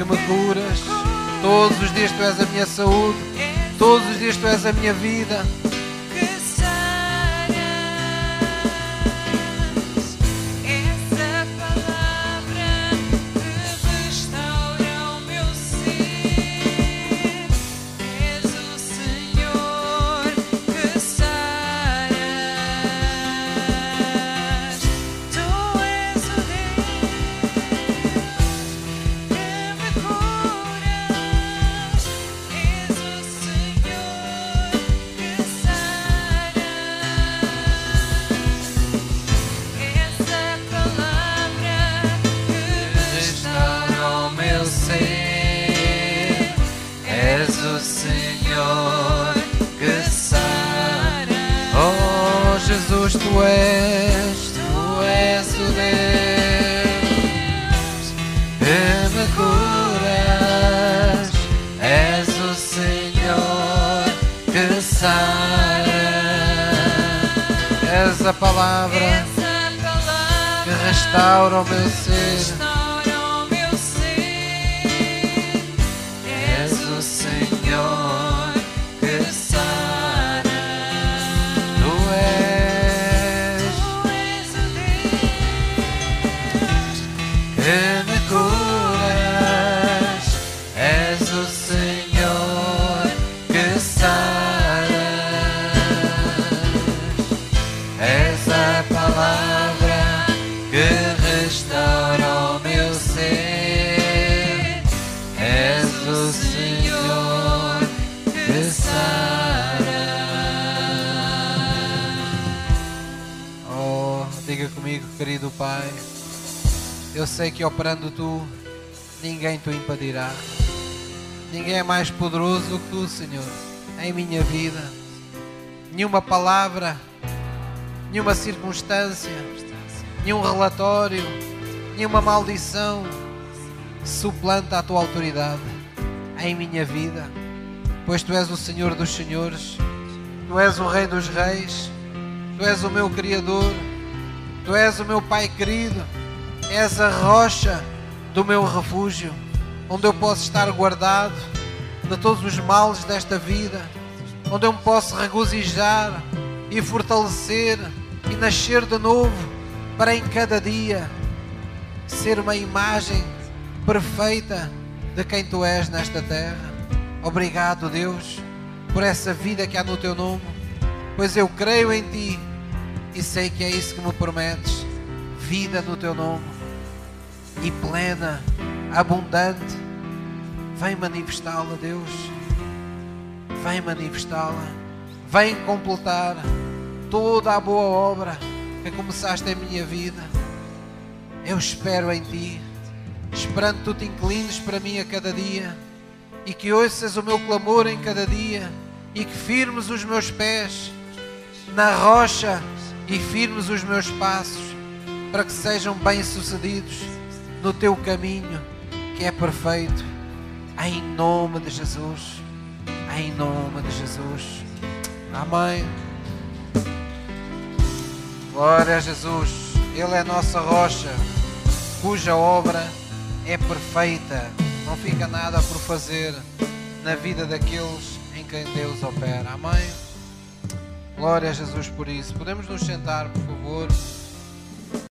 Que me curas. Todos os dias tu és a minha saúde. Todos os dias tu és a minha vida. Comigo, querido Pai. Eu sei que operando tu, ninguém te impedirá. Ninguém é mais poderoso que tu, Senhor, em minha vida. Nenhuma palavra, nenhuma circunstância, nenhum relatório, nenhuma maldição suplanta a tua autoridade em minha vida, pois tu és o Senhor dos Senhores, tu és o Rei dos Reis, tu és o meu Criador, tu és o meu Pai querido, és a rocha do meu refúgio, onde eu posso estar guardado de todos os males desta vida, onde eu me posso regozijar e fortalecer e nascer de novo para em cada dia ser uma imagem perfeita de quem tu és nesta terra. Obrigado, Deus, por essa vida que há no teu nome, pois eu creio em ti e sei que é isso que me prometes: vida no teu nome e plena, abundante. Vem manifestá-la, Deus. Vem manifestá-la. Vem completar toda a boa obra que começaste em minha vida. Eu espero em ti, esperando que tu te inclines para mim a cada dia e que ouças o meu clamor em cada dia e que firmes os meus pés na rocha e firmes os meus passos para que sejam bem-sucedidos no teu caminho que é perfeito. Em nome de Jesus. Em nome de Jesus. Amém. Glória a Jesus. Ele é a nossa rocha, cuja obra é perfeita. Não fica nada por fazer na vida daqueles em quem Deus opera. Amém. Glória a Jesus por isso. Podemos nos sentar, por favor.